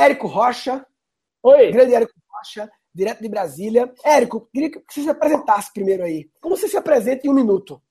Érico Rocha. Oi. Grande Érico Rocha, direto de Brasília. Érico, queria que você se apresentasse primeiro aí. Como você se apresenta em um minuto?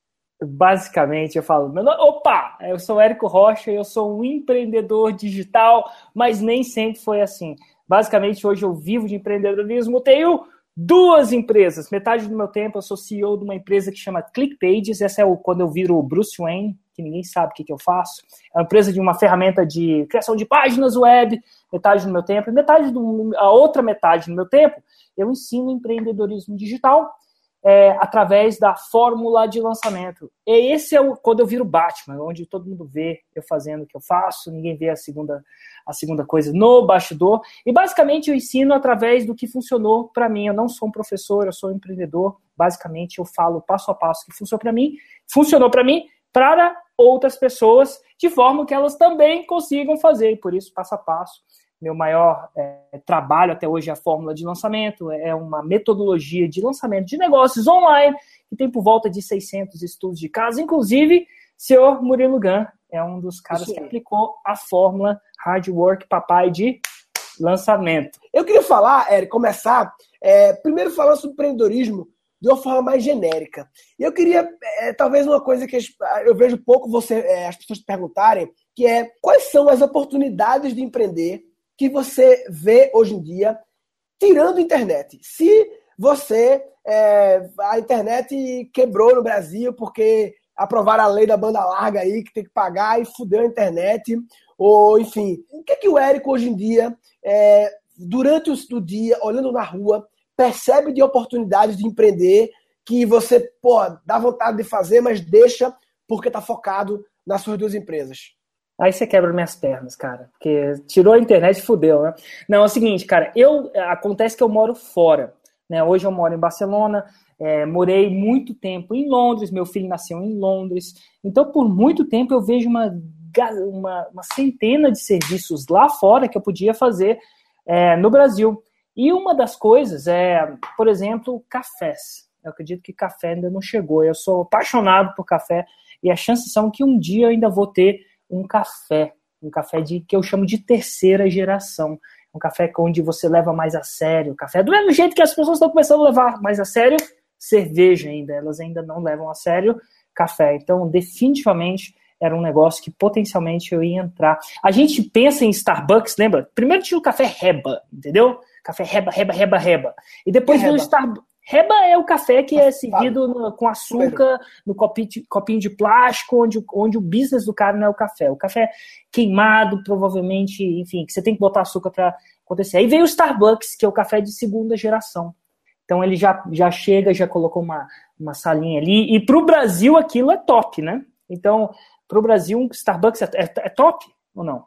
Basicamente, eu falo, meu nome, opa, eu sou Érico Rocha, eu sou um empreendedor digital, mas nem sempre foi assim. Basicamente, hoje eu vivo de empreendedorismo, tenho duas empresas. Metade do meu tempo eu sou CEO de uma empresa que chama ClickPages. Essa é o, quando eu viro o Bruce Wayne, que ninguém sabe o que, que eu faço. É uma empresa de uma ferramenta de criação de páginas web, metade do meu tempo. E metade do, a outra metade do meu tempo eu ensino empreendedorismo digital é, através da fórmula de lançamento. E esse é o, quando eu viro Batman, onde todo mundo vê eu fazendo o que eu faço, ninguém vê a segunda, a segunda coisa no bastidor. E basicamente eu ensino através do que funcionou para mim. Eu não sou um professor, eu sou um empreendedor. Basicamente eu falo passo a passo que funcionou para mim, funcionou para mim, para outras pessoas, de forma que elas também consigam fazer. E por isso, passo a passo, meu maior é, trabalho até hoje é a fórmula de lançamento, é uma metodologia de lançamento de negócios online, que tem por volta de 600 estudos de caso, inclusive, senhor Murilo Gun é um dos caras que aplicou a fórmula Hard Work Papai de lançamento. Eu queria falar, Eric, começar, é, primeiro falando sobre empreendedorismo de uma forma mais genérica. E eu queria, é, talvez uma coisa que eu vejo pouco você, é, as pessoas perguntarem, que é quais são as oportunidades de empreender que você vê hoje em dia tirando a internet. Se você. É, a internet quebrou no Brasil porque aprovaram a lei da banda larga aí, que tem que pagar e fudeu a internet. Ou, enfim, o que, é que o Érico hoje em dia, é, durante o dia, olhando na rua, percebe de oportunidades de empreender que você, pô, dá vontade de fazer, mas deixa porque está focado nas suas duas empresas? Aí você quebra minhas pernas, cara. Porque tirou a internet fudeu, né? Não, é o seguinte, cara. Eu, acontece que eu moro fora. Né? Hoje eu moro em Barcelona. É, morei muito tempo em Londres. Meu filho nasceu em Londres. Então, por muito tempo, eu vejo uma, uma, uma centena de serviços lá fora que eu podia fazer é, no Brasil. E uma das coisas é, por exemplo, cafés. Eu acredito que café ainda não chegou. Eu sou apaixonado por café. E as chances são que um dia eu ainda vou ter um café, um café de que eu chamo de terceira geração. Um café onde você leva mais a sério café. Do mesmo jeito que as pessoas estão começando a levar mais a sério cerveja ainda, elas ainda não levam a sério café. Então, definitivamente era um negócio que potencialmente eu ia entrar. A gente pensa em Starbucks, lembra? Primeiro tinha o café Reba, entendeu? Café Reba, Reba, Reba, Reba. E depois veio o Starbucks. Reba é o café que é servido no, com açúcar, no copinho de, copinho de plástico, onde, onde o business do cara não é o café. O café queimado, provavelmente, enfim, que você tem que botar açúcar para acontecer. Aí veio o Starbucks, que é o café de segunda geração. Então ele já, já chega, já colocou uma, uma salinha ali. E para o Brasil aquilo é top, né? Então, para o Brasil, um Starbucks é, é, é top ou não?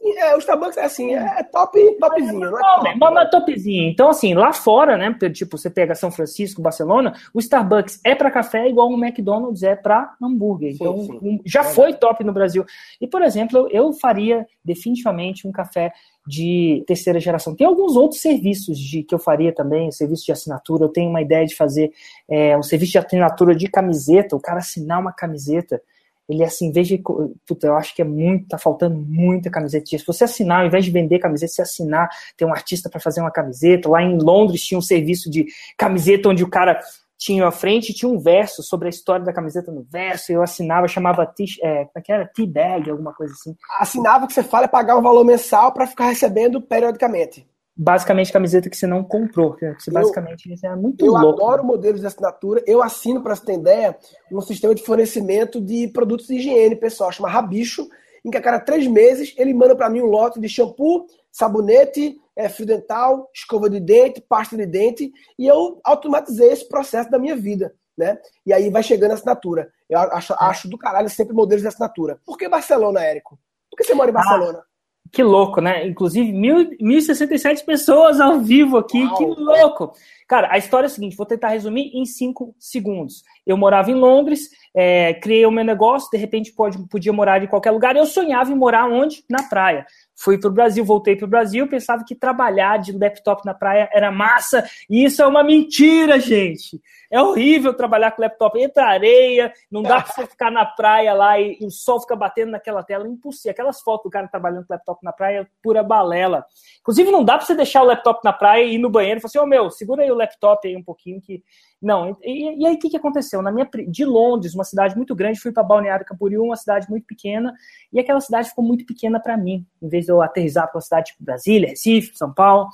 É, o Starbucks é assim, é top, topzinho, não é top, mas, mas topzinho. Então, assim, lá fora, né? Tipo, você pega São Francisco, Barcelona, o Starbucks é para café igual o McDonald's é para hambúrguer. Então, sim, sim. já é foi top no Brasil. E, por exemplo, eu faria definitivamente um café de terceira geração. Tem alguns outros serviços de que eu faria também, serviço de assinatura. Eu tenho uma ideia de fazer é, um serviço de assinatura de camiseta, o cara assinar uma camiseta ele assim, de. Puta, eu acho que é muito, tá faltando muita camiseta. Se você assinar, ao invés de vender camiseta, se assinar, tem um artista para fazer uma camiseta. Lá em Londres tinha um serviço de camiseta onde o cara tinha a frente tinha um verso sobre a história da camiseta no verso. Eu assinava, chamava t é, como é que era? T-bag, alguma coisa assim. Assinava que você fala é pagar um valor mensal para ficar recebendo periodicamente basicamente camiseta que você não comprou. Que você basicamente eu, é muito eu louco. Eu adoro modelos de assinatura. Eu assino, para você ter ideia, um sistema de fornecimento de produtos de higiene pessoal, chama Rabicho, em que a cada três meses ele manda para mim um lote de shampoo, sabonete, é, fio dental, escova de dente, pasta de dente, e eu automatizei esse processo da minha vida. Né? E aí vai chegando a assinatura. Eu acho, acho do caralho sempre modelos de assinatura. Por que Barcelona, Érico? Por que você mora em ah, Barcelona? Ah. Que louco, né? Inclusive, 1.067 pessoas ao vivo aqui, Uau. que louco! Cara, a história é a seguinte, vou tentar resumir em cinco segundos. Eu morava em Londres, é, criei o meu negócio, de repente pode, podia morar em qualquer lugar. Eu sonhava em morar onde? Na praia. Fui para o Brasil, voltei para o Brasil, pensava que trabalhar de laptop na praia era massa. E isso é uma mentira, gente. É horrível trabalhar com laptop. Entra areia, não dá para você ficar na praia lá e, e, o sol fica batendo naquela tela. Impossível. Aquelas fotos do cara trabalhando com laptop na praia é pura balela. Inclusive, não dá para você deixar o laptop na praia e ir no banheiro e falar assim: Ô oh, meu, segura aí o laptop aí um pouquinho que. Não. E, e aí, o que, que aconteceu? Na minha, de Londres, uma cidade muito grande, fui para Balneário Camboriú, uma cidade muito pequena, e aquela cidade ficou muito pequena para mim, em vez de eu aterrizar para uma cidade tipo Brasília, Recife, São Paulo.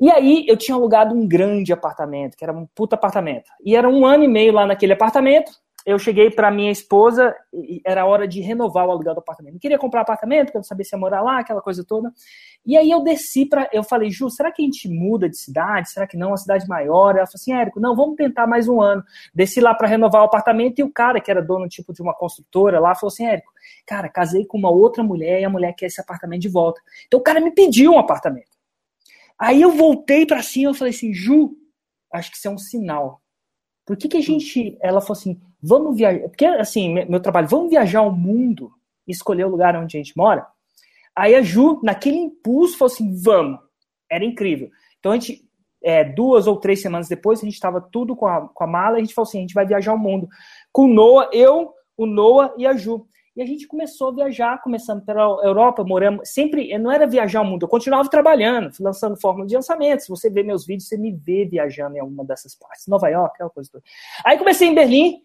E aí eu tinha alugado um grande apartamento, que era um puta apartamento. E era um ano e meio lá naquele apartamento. Eu cheguei para minha esposa era hora de renovar o aluguel do apartamento. Não queria comprar apartamento, porque eu não sabia se ia morar lá, aquela coisa toda. E aí eu desci para. Eu falei, Ju, será que a gente muda de cidade? Será que não? Uma cidade maior? Ela falou assim, Érico, não, vamos tentar mais um ano. Desci lá para renovar o apartamento e o cara, que era dono tipo de uma construtora lá, falou assim, Érico, cara, casei com uma outra mulher e a mulher quer esse apartamento de volta. Então o cara me pediu um apartamento. Aí eu voltei para cima e falei assim, Ju, acho que isso é um sinal. Por que, que a hum. gente. Ela falou assim, vamos viajar. Porque, assim, meu trabalho, vamos viajar o mundo e escolher o lugar onde a gente mora. Aí a Ju, naquele impulso, falou assim: vamos. Era incrível. Então a gente, é, duas ou três semanas depois, a gente estava tudo com a, com a mala e a gente falou assim: a gente vai viajar o mundo. Com o Noah, eu, o Noah e a Ju. E a gente começou a viajar, começando pela Europa, moramos. Sempre, não era viajar o mundo, eu continuava trabalhando, lançando fórmula de lançamentos. Se você vê meus vídeos, você me vê viajando em alguma dessas partes. Nova York, aquela coisa toda. Aí comecei em Berlim,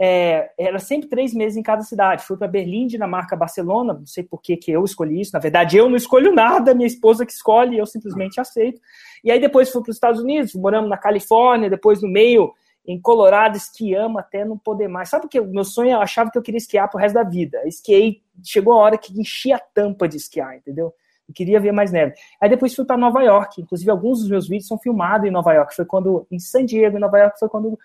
é, era sempre três meses em cada cidade. Fui para Berlim, Dinamarca, Barcelona. Não sei por que, que eu escolhi isso. Na verdade, eu não escolho nada, minha esposa que escolhe, eu simplesmente aceito. E aí depois fui para os Estados Unidos, moramos na Califórnia, depois no meio em Colorado, esquiamos até não poder mais. Sabe o que? Meu sonho, eu achava que eu queria esquiar pro resto da vida. Esquiei, chegou a hora que enchi a tampa de esquiar, entendeu? Eu queria ver mais neve. Aí depois fui para Nova York. Inclusive, alguns dos meus vídeos são filmados em Nova York. Foi quando, em San Diego, em Nova York, foi quando,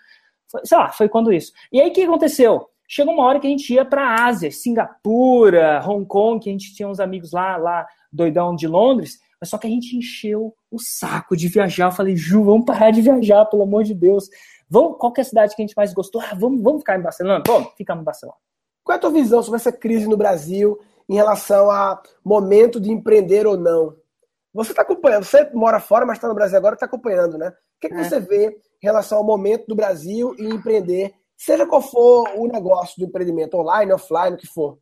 foi, sei lá, foi quando isso. E aí o que aconteceu? Chegou uma hora que a gente ia para Ásia, Singapura, Hong Kong, que a gente tinha uns amigos lá, lá, doidão de Londres. Mas só que a gente encheu o saco de viajar. Eu falei, Ju, vamos parar de viajar, pelo amor de Deus. Vamos, qual é a cidade que a gente mais gostou? Ah, vamos, vamos ficar em Barcelona? Vamos, ficamos em Barcelona. Qual é a tua visão sobre essa crise no Brasil em relação a momento de empreender ou não? Você está acompanhando, você mora fora, mas está no Brasil agora, está acompanhando, né? O que, que é. você vê em relação ao momento do Brasil e empreender, seja qual for o negócio do empreendimento, online, offline, o que for?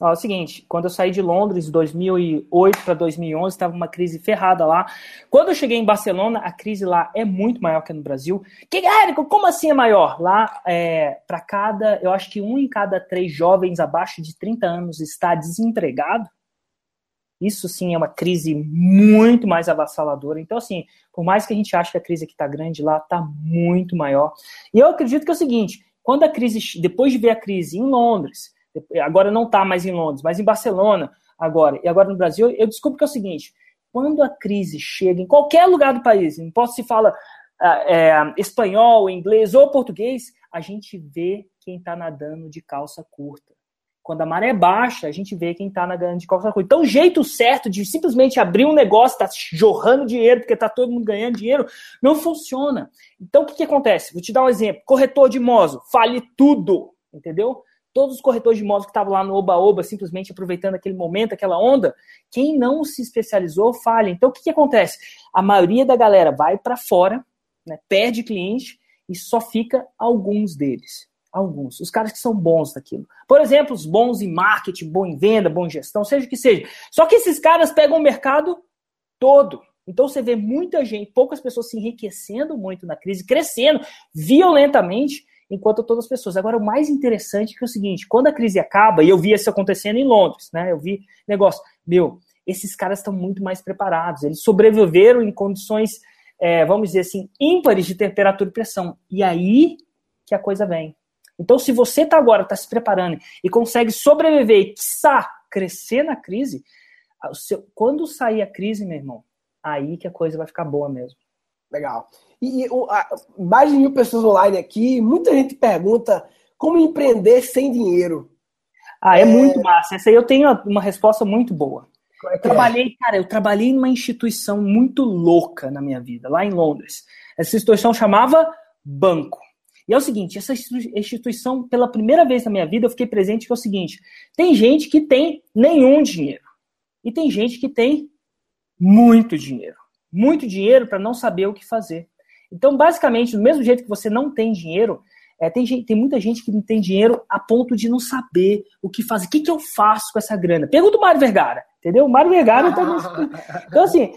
Ó, é o seguinte, quando eu saí de Londres, 2008 para 2011, estava uma crise ferrada lá. Quando eu cheguei em Barcelona, a crise lá é muito maior que no Brasil. Que, Érico, como assim é maior? Lá, é, para cada, eu acho que um em cada três jovens abaixo de 30 anos está desempregado. Isso sim é uma crise muito mais avassaladora. Então, assim, por mais que a gente ache que a crise aqui está grande, lá está muito maior. E eu acredito que é o seguinte: quando a crise, depois de ver a crise em Londres, agora não está mais em Londres, mas em Barcelona agora, e agora no Brasil, eu descubro que é o seguinte: quando a crise chega em qualquer lugar do país, não posso se fala ah, é, espanhol, inglês ou português, a gente vê quem está nadando de calça curta. Quando a maré baixa, a gente vê quem está nadando de calça curta. Então, o jeito certo de simplesmente abrir um negócio, tá jorrando dinheiro, porque está todo mundo ganhando dinheiro, não funciona. Então, o que, que acontece? Vou te dar um exemplo. Corretor de Mozo, fale tudo, entendeu? Todos os corretores de imóveis que estavam lá no Oba-Oba, simplesmente aproveitando aquele momento, aquela onda, quem não se especializou falha. Então, o que, que acontece? A maioria da galera vai para fora, né, perde cliente e só fica alguns deles. Alguns. Os caras que são bons daquilo. Por exemplo, os bons em marketing, bom em venda, bom em gestão, seja o que seja. Só que esses caras pegam o mercado todo. Então você vê muita gente, poucas pessoas se enriquecendo muito na crise, crescendo violentamente enquanto todas as pessoas. Agora, o mais interessante é, é o seguinte: quando a crise acaba, e eu vi isso acontecendo em Londres, né? Eu vi negócio, meu, esses caras estão muito mais preparados, eles sobreviveram em condições, é, vamos dizer assim, ímpares de temperatura e pressão. E aí que a coisa vem. Então, se você está agora, está se preparando e consegue sobreviver e, quiçá, crescer na crise, seu, quando sair a crise, meu irmão, aí que a coisa vai ficar boa mesmo. Legal. E, a, mais de mil pessoas online aqui, muita gente pergunta como empreender sem dinheiro. Ah, é, é, muito massa. Essa aí eu tenho uma resposta muito boa. É trabalhei, é? cara, eu trabalhei numa instituição muito louca na minha vida, lá em Londres. Essa instituição chamava Banco. E é o seguinte, essa instituição, pela primeira vez na minha vida, eu fiquei presente que é o seguinte: tem gente que tem nenhum dinheiro. E tem gente que tem muito dinheiro. Muito dinheiro para não saber o que fazer. Então, basicamente, do mesmo jeito que você não tem dinheiro, é, tem, gente, tem muita gente que não tem dinheiro a ponto de não saber o que fazer. O que, que eu faço com essa grana? Pergunta o Mário Vergara, entendeu? O Mário Vergara tá nesse... Então, assim,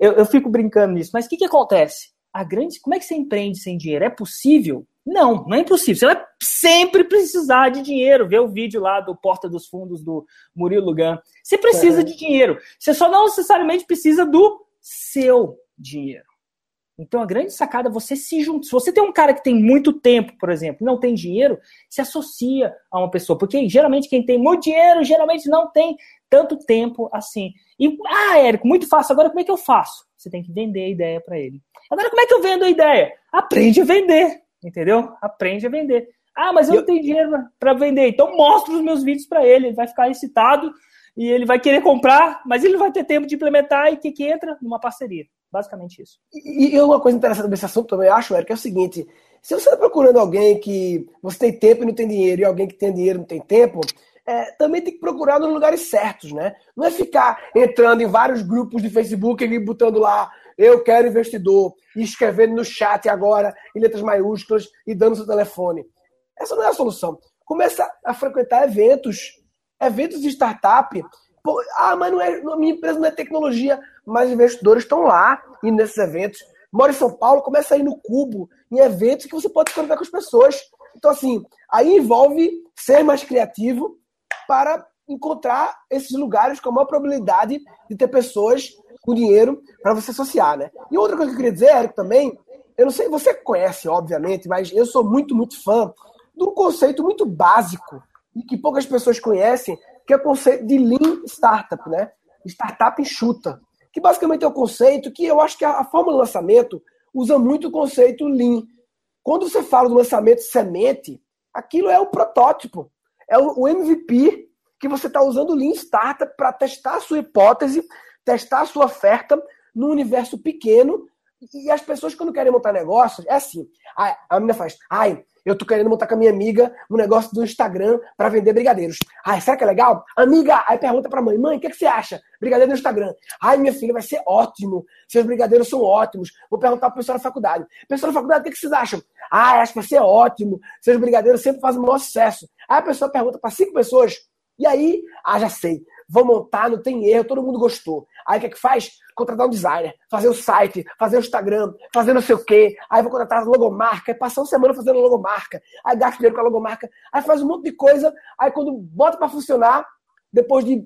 eu, eu fico brincando nisso. Mas o que, que acontece? A grande... Como é que você empreende sem dinheiro? É possível? Não, não é impossível. Você vai sempre precisar de dinheiro. Vê o vídeo lá do Porta dos Fundos do Murilo Lugan. Você precisa é. de dinheiro. Você só não necessariamente precisa do seu dinheiro. Então a grande sacada é você se juntar. Se você tem um cara que tem muito tempo, por exemplo, não tem dinheiro, se associa a uma pessoa. Porque geralmente quem tem muito dinheiro, geralmente não tem tanto tempo assim. E, ah, Érico, muito fácil. Agora como é que eu faço? Você tem que vender a ideia para ele. Agora como é que eu vendo a ideia? Aprende a vender. Entendeu? Aprende a vender. Ah, mas eu, eu... não tenho dinheiro para vender. Então mostra os meus vídeos para ele. Ele vai ficar excitado e ele vai querer comprar, mas ele não vai ter tempo de implementar e que, que entra numa parceria. Basicamente isso. E, e uma coisa interessante desse assunto também, eu acho, Eric, é o seguinte: se você está procurando alguém que você tem tempo e não tem dinheiro, e alguém que tem dinheiro e não tem tempo, é, também tem que procurar nos lugares certos, né? Não é ficar entrando em vários grupos de Facebook e botando lá eu quero investidor, e escrevendo no chat agora, em letras maiúsculas, e dando seu telefone. Essa não é a solução. Começa a frequentar eventos, eventos de startup. Pô, ah, mas não é, minha empresa não é tecnologia, mas investidores estão lá e nesses eventos. Mora em São Paulo, começa a ir no Cubo, em eventos que você pode se conectar com as pessoas. Então, assim, aí envolve ser mais criativo para encontrar esses lugares com a maior probabilidade de ter pessoas com dinheiro para você associar, né? E outra coisa que eu queria dizer, Érico, também, eu não sei, você conhece, obviamente, mas eu sou muito, muito fã de um conceito muito básico e que poucas pessoas conhecem, que é o conceito de Lean Startup, né? Startup enxuta. Que basicamente é o conceito que eu acho que a, a fórmula de lançamento usa muito o conceito Lean. Quando você fala do lançamento semente, aquilo é o protótipo, é o, o MVP que você está usando o Lean Startup para testar a sua hipótese testar a sua oferta num universo pequeno. E as pessoas, quando querem montar negócios, é assim. A, a menina faz, ai, eu tô querendo montar com a minha amiga um negócio do Instagram para vender brigadeiros. Ai, será que é legal? Amiga, aí pergunta pra mãe, mãe, o que, que você acha? Brigadeiro no Instagram. Ai, minha filha, vai ser ótimo. Seus brigadeiros são ótimos. Vou perguntar pro pessoal da faculdade. Pessoal da faculdade, o que, que vocês acham? Ah, acho que vai ser ótimo. Seus brigadeiros sempre fazem o maior sucesso. Aí a pessoa pergunta para cinco pessoas. E aí, ah, já sei vou montar, não tem erro, todo mundo gostou. Aí o que é que faz? Contratar um designer, fazer o site, fazer o Instagram, fazer não sei o quê. Aí vou contratar logomarca, passar uma semana fazendo logomarca. Aí gasta dinheiro com a logomarca. Aí faz um monte de coisa. Aí quando bota para funcionar, depois de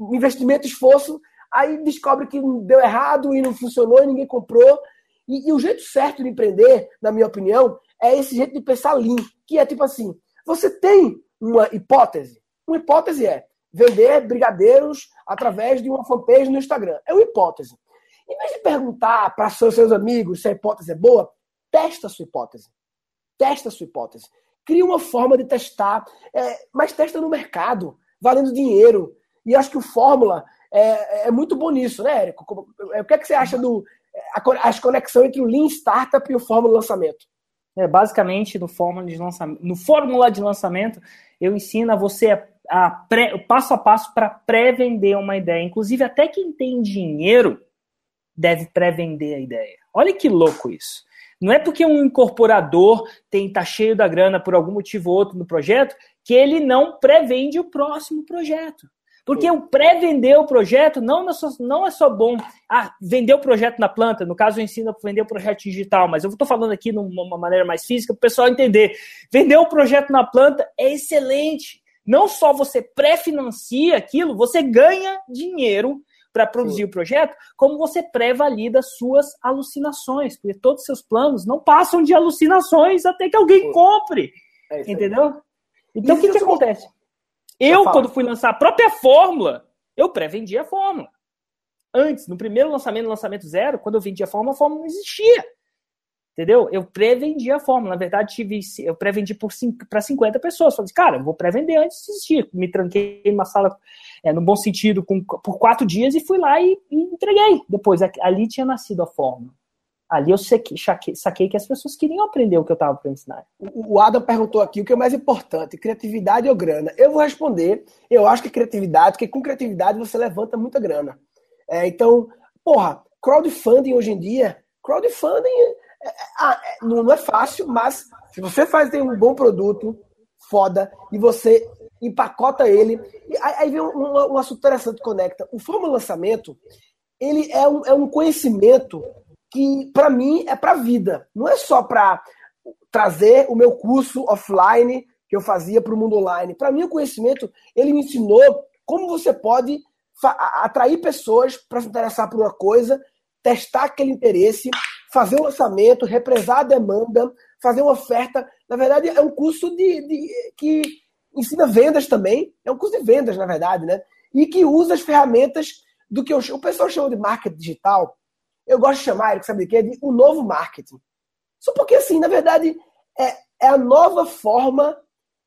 investimento esforço, aí descobre que deu errado e não funcionou e ninguém comprou. E, e, o jeito certo de empreender, na minha opinião, é esse jeito de pensar lean, que é tipo assim, você tem uma hipótese. Uma hipótese é, vender brigadeiros através de uma fanpage no Instagram. É uma hipótese. Em vez de perguntar para seus, amigos se a hipótese é boa, testa a sua hipótese. Testa a sua hipótese. Cria uma forma de testar, é, mas testa no mercado, valendo dinheiro. E acho que o Fórmula é, é muito bom nisso, né, Érico? O que, é que você acha do a, as conexão entre o Lean Startup e o Fórmula Lançamento? É, basicamente, no Fórmula de lançamento, no Fórmula de lançamento, eu ensino a você a pré, passo a passo para pré-vender uma ideia. Inclusive, até quem tem dinheiro deve pré-vender a ideia. Olha que louco isso. Não é porque um incorporador tem tá cheio da grana por algum motivo ou outro no projeto que ele não pré-vende o próximo projeto. Porque o pré-vender o projeto não é, só, não é só bom ah, vender o projeto na planta, no caso eu ensino a vender o projeto digital, mas eu estou falando aqui de uma maneira mais física para o pessoal entender. Vender o projeto na planta é excelente. Não só você pré-financia aquilo, você ganha dinheiro para produzir Sim. o projeto, como você pré-valida suas alucinações, porque todos os seus planos não passam de alucinações até que alguém Sim. compre. É entendeu? Então o que, que acontece? Eu, quando fui lançar a própria fórmula, eu pré-vendi a fórmula. Antes, no primeiro lançamento, lançamento zero, quando eu vendi a fórmula, a fórmula não existia. Entendeu? Eu pré-vendi a fórmula. Na verdade, tive, eu pré-vendi para 50 pessoas. Falei, cara, eu vou pré-vender antes de existir. Me tranquei numa sala, é, no bom sentido, com, por quatro dias e fui lá e, e entreguei. Depois, ali tinha nascido a fórmula. Ali eu saquei, saquei que as pessoas queriam aprender o que eu estava para ensinar. O Adam perguntou aqui o que é mais importante, criatividade ou grana? Eu vou responder, eu acho que criatividade, porque com criatividade você levanta muita grana. É, então, porra, crowdfunding hoje em dia, crowdfunding não é fácil, mas se você faz tem um bom produto, foda, e você empacota ele, e aí vem um, um, assunto interessante conecta. O Fórmula Lançamento, ele é um, é um conhecimento que para mim é para vida. Não é só para trazer o meu curso offline que eu fazia para o mundo online. Para mim o conhecimento ele me ensinou como você pode atrair pessoas para se interessar por uma coisa, testar aquele interesse, fazer um lançamento, represar a demanda, fazer uma oferta. Na verdade é um curso de, de que ensina vendas também. É um curso de vendas na verdade, né? E que usa as ferramentas do que eu, o pessoal chama de marketing digital eu gosto de chamar, Eric, sabe de quê? De o novo marketing. Só porque, assim, na verdade, é, é a nova forma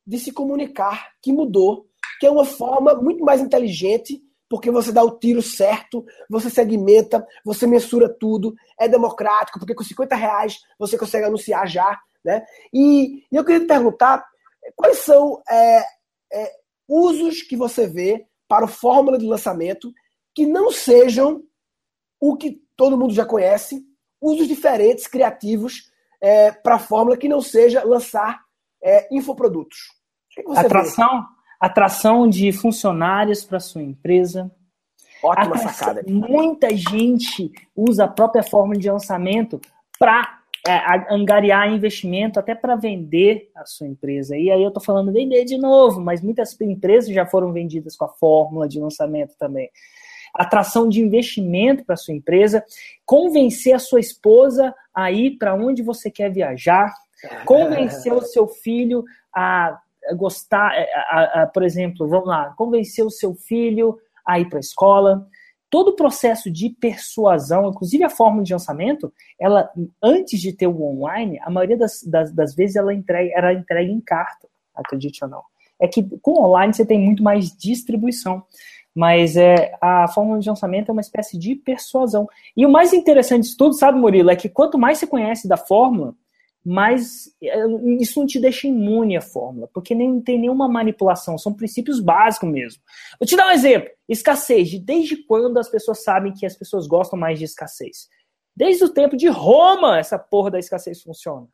de se comunicar que mudou, que é uma forma muito mais inteligente, porque você dá o tiro certo, você segmenta, você mensura tudo, é democrático, porque com 50 reais você consegue anunciar já. Né? E, e eu queria te perguntar quais são é, é, usos que você vê para o fórmula de lançamento que não sejam o que todo mundo já conhece, usos diferentes, criativos é, para a fórmula que não seja lançar é, infoprodutos. Que que atração, atração de funcionários para sua empresa. Ótima atração, sacada. Muita gente usa a própria fórmula de lançamento para é, angariar investimento até para vender a sua empresa. E aí eu estou falando vender de novo, mas muitas empresas já foram vendidas com a fórmula de lançamento também atração de investimento para sua empresa, convencer a sua esposa a ir para onde você quer viajar, convencer o seu filho a gostar, a, a, por exemplo, vamos lá, convencer o seu filho a ir para a escola. Todo o processo de persuasão, inclusive a forma de lançamento, ela antes de ter o online, a maioria das, das, das vezes ela entrega, era entregue em carta, acredite ou não. É que com online você tem muito mais distribuição. Mas é, a fórmula de lançamento é uma espécie de persuasão. E o mais interessante de tudo, sabe, Murilo, é que quanto mais você conhece da fórmula, mais é, isso não te deixa imune à fórmula, porque nem tem nenhuma manipulação, são princípios básicos mesmo. Vou te dar um exemplo: escassez. Desde quando as pessoas sabem que as pessoas gostam mais de escassez? Desde o tempo de Roma, essa porra da escassez funciona.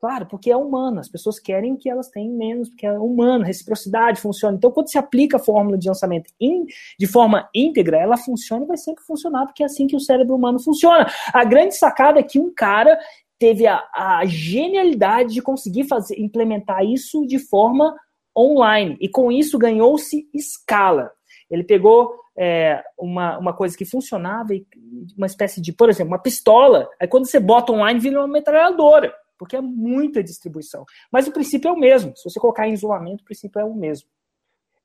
Claro, porque é humano, as pessoas querem que elas tenham menos, porque é humano, reciprocidade funciona. Então, quando se aplica a fórmula de lançamento in, de forma íntegra, ela funciona e vai sempre funcionar, porque é assim que o cérebro humano funciona. A grande sacada é que um cara teve a, a genialidade de conseguir fazer, implementar isso de forma online, e com isso ganhou-se escala. Ele pegou é, uma, uma coisa que funcionava, uma espécie de, por exemplo, uma pistola, aí quando você bota online, vira uma metralhadora porque é muita distribuição. Mas o princípio é o mesmo. Se você colocar em isolamento, o princípio é o mesmo.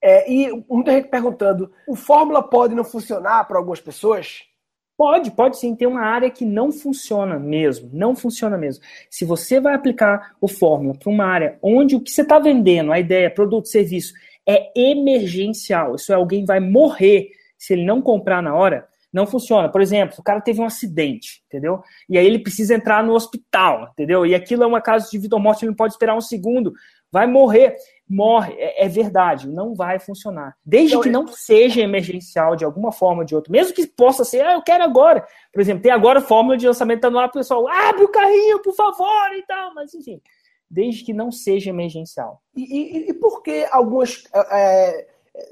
É, e muita gente perguntando: o fórmula pode não funcionar para algumas pessoas? Pode, pode sim. Tem uma área que não funciona mesmo. Não funciona mesmo. Se você vai aplicar o fórmula para uma área onde o que você está vendendo, a ideia, produto, serviço, é emergencial, isso é alguém vai morrer se ele não comprar na hora, não funciona. Por exemplo, o cara teve um acidente, entendeu? E aí ele precisa entrar no hospital, entendeu? E aquilo é uma caso de vida ou morte, ele não pode esperar um segundo, vai morrer. Morre, é, é verdade, não vai funcionar. Desde então, que não seja emergencial de alguma forma ou de outra, mesmo que possa ser, ah, eu quero agora. Por exemplo, tem agora fórmula de lançamento, tá o pessoal, abre o carrinho, por favor, e tal, mas enfim desde que não seja emergencial. E, e, e por que algumas é,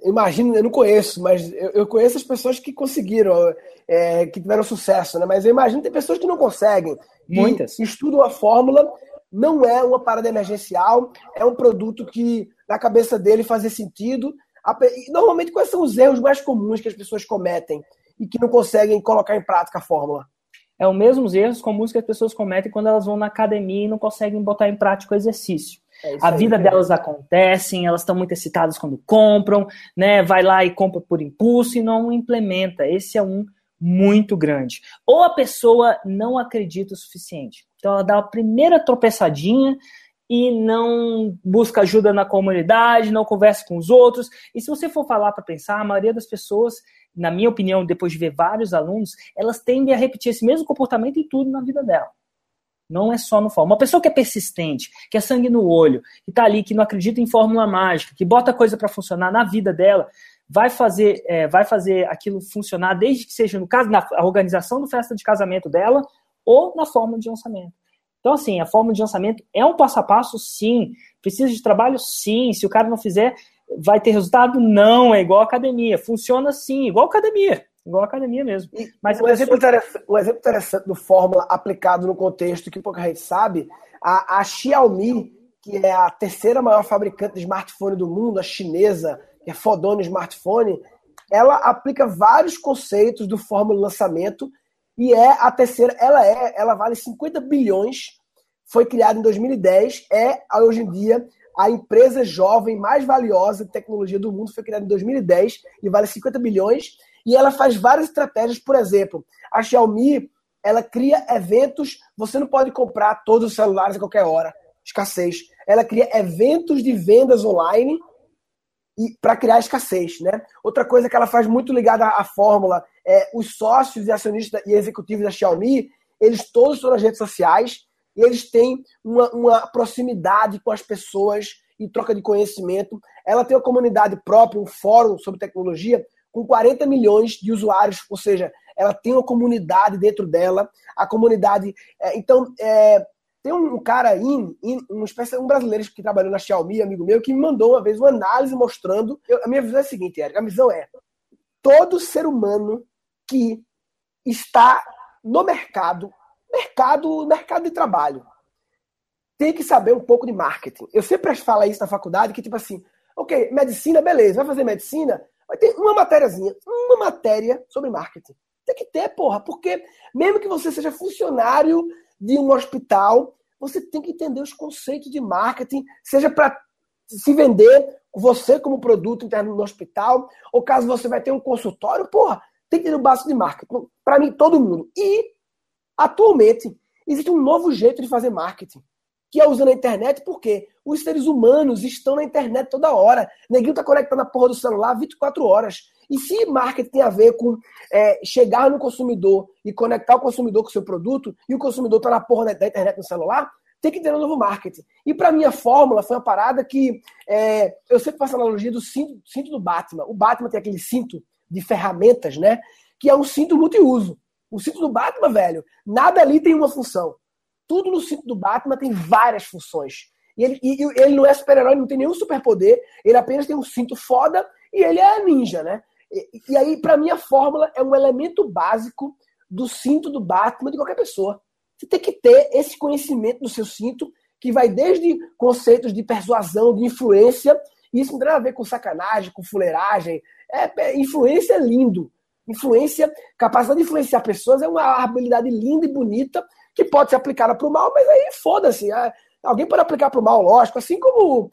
imagino, eu não conheço, mas eu, eu conheço as pessoas que conseguiram, é, que tiveram sucesso, né? Mas eu imagino que tem pessoas que não conseguem. Muitas. Estudam a fórmula, não é uma parada emergencial, é um produto que na cabeça dele fazia sentido. Normalmente, quais são os erros mais comuns que as pessoas cometem e que não conseguem colocar em prática a fórmula? É os mesmos erros comuns que as pessoas cometem quando elas vão na academia e não conseguem botar em prática o exercício. É a vida aí, delas acontece, elas estão muito excitadas quando compram, né? Vai lá e compra por impulso e não implementa. Esse é um muito grande. Ou a pessoa não acredita o suficiente. Então ela dá a primeira tropeçadinha e não busca ajuda na comunidade, não conversa com os outros. E se você for falar para pensar, a maioria das pessoas, na minha opinião, depois de ver vários alunos, elas tendem a repetir esse mesmo comportamento em tudo na vida dela. Não é só no fórmula. Uma pessoa que é persistente, que é sangue no olho, que está ali, que não acredita em fórmula mágica, que bota coisa para funcionar na vida dela, vai fazer, é, vai fazer aquilo funcionar, desde que seja no caso na organização do festa de casamento dela ou na forma de lançamento. Então, assim, a forma de lançamento é um passo a passo, sim. Precisa de trabalho, sim. Se o cara não fizer, vai ter resultado? Não. É igual academia. Funciona sim, igual academia. Igual academia mesmo. E, Mas um, exemplo interessante, um exemplo interessante do Fórmula aplicado no contexto que pouca gente sabe, a, a Xiaomi, que é a terceira maior fabricante de smartphone do mundo, a chinesa, que é fodona smartphone, ela aplica vários conceitos do fórmula de lançamento e é a terceira, ela é, ela vale 50 bilhões, foi criada em 2010, é hoje em dia a empresa jovem mais valiosa de tecnologia do mundo, foi criada em 2010 e vale 50 bilhões, e ela faz várias estratégias, por exemplo, a Xiaomi, ela cria eventos, você não pode comprar todos os celulares a qualquer hora, escassez. Ela cria eventos de vendas online e para criar escassez, né? Outra coisa que ela faz muito ligada à, fórmula é os sócios e acionistas e executivos da Xiaomi, eles todos estão nas redes sociais e eles têm uma, uma proximidade com as pessoas e troca de conhecimento. Ela tem uma comunidade própria, um fórum sobre tecnologia com 40 milhões de usuários, ou seja, ela tem uma comunidade dentro dela. A comunidade, é, então, é, tem um cara aí, um, um brasileiro que trabalhou na Xiaomi, amigo meu, que me mandou uma vez uma análise mostrando. Eu, a minha visão é a seguinte, Eric, a visão é: todo ser humano que está no mercado, mercado, mercado de trabalho, tem que saber um pouco de marketing. Eu sempre falo isso na faculdade, que tipo assim, ok, medicina, beleza, vai fazer medicina, vai ter uma matériazinha, uma matéria sobre marketing. Tem que ter, porra, porque mesmo que você seja funcionário de um hospital, você tem que entender os conceitos de marketing, seja para se vender você como produto interno no hospital, ou caso você vai ter um consultório, porra, tem que ter o básico de marketing. Para mim, todo mundo. E, atualmente, existe um novo jeito de fazer marketing, que é usando a internet, porque os seres humanos estão na internet toda hora. Neguinho tá conectado na porra do celular 24 horas. E se marketing tem a ver com é, chegar no consumidor e conectar o consumidor com o seu produto, e o consumidor está na porra da internet no celular, tem que ter um novo marketing. E para mim a fórmula foi uma parada que é, eu sempre faço a analogia do cinto, cinto do Batman. O Batman tem aquele cinto de ferramentas, né? Que é um cinto multiuso. O cinto do Batman, velho, nada ali tem uma função. Tudo no cinto do Batman tem várias funções. E ele, e, ele não é super-herói, não tem nenhum superpoder, ele apenas tem um cinto foda e ele é ninja, né? E, aí, para mim, a fórmula é um elemento básico do cinto do Batman de qualquer pessoa. Você tem que ter esse conhecimento do seu cinto, que vai desde conceitos de persuasão, de influência, isso não tem nada a ver com sacanagem, com fuleiragem. É, é, influência é lindo. Influência, capacidade de influenciar pessoas é uma habilidade linda e bonita que pode ser aplicada para o mal, mas aí foda-se. É, alguém pode aplicar para o mal, lógico, assim como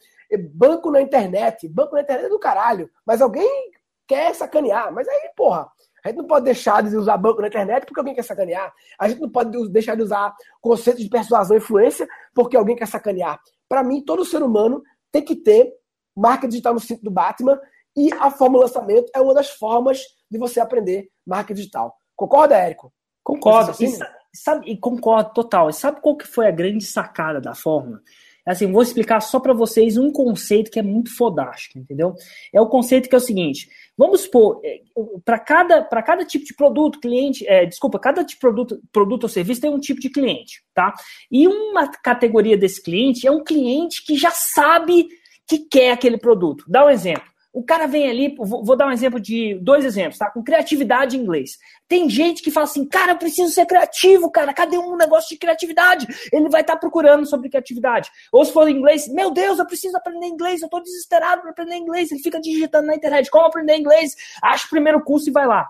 banco na internet. Banco na internet é do caralho. Mas alguém quer sacanear. Mas aí, porra, a gente não pode deixar de usar banco na internet porque alguém quer sacanear. A gente não pode deixar de usar conceitos de persuasão e influência porque alguém quer sacanear. Para mim, todo ser humano tem que ter marca digital no sítio do Batman e a fórmula lançamento é uma das formas de você aprender marca digital. Concorda, Érico? Concordo. E, sabe, e concordo total. E sabe qual que foi a grande sacada da fórmula? Assim, vou explicar só para vocês um conceito que é muito fodástico, entendeu? É o conceito que é o seguinte: vamos supor, é, para cada, cada tipo de produto, cliente, é, desculpa, cada tipo de produto, produto ou serviço tem um tipo de cliente, tá? E uma categoria desse cliente é um cliente que já sabe que quer aquele produto. Dá um exemplo. O cara vem ali, vou, dar um exemplo de dois exemplos, tá? Com criatividade em inglês. Tem gente que fala assim, cara, eu preciso ser criativo, cara, cadê um negócio de criatividade? Ele vai estar tá procurando sobre criatividade. Ou se for em inglês, meu Deus, eu preciso aprender inglês, eu estou desesperado para aprender inglês. Ele fica digitando na internet, como aprender inglês? Acha o primeiro curso e vai lá.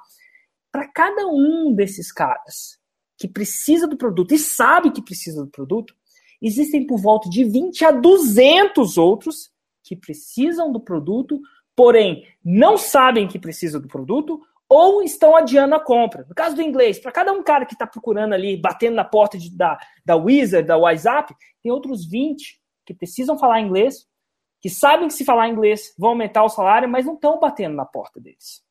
Para cada um desses caras que precisa do produto e sabe que precisa do produto, existem por volta de 20 a 200 outros que precisam do produto porém não sabem que precisa do produto ou estão adiando a compra. No caso do inglês, para cada um cara que está procurando ali, batendo na porta de, da, da Wizard, da WhatsApp, tem outros 20 que precisam falar inglês, que sabem que se falar inglês vão aumentar o salário, mas não estão batendo na porta deles.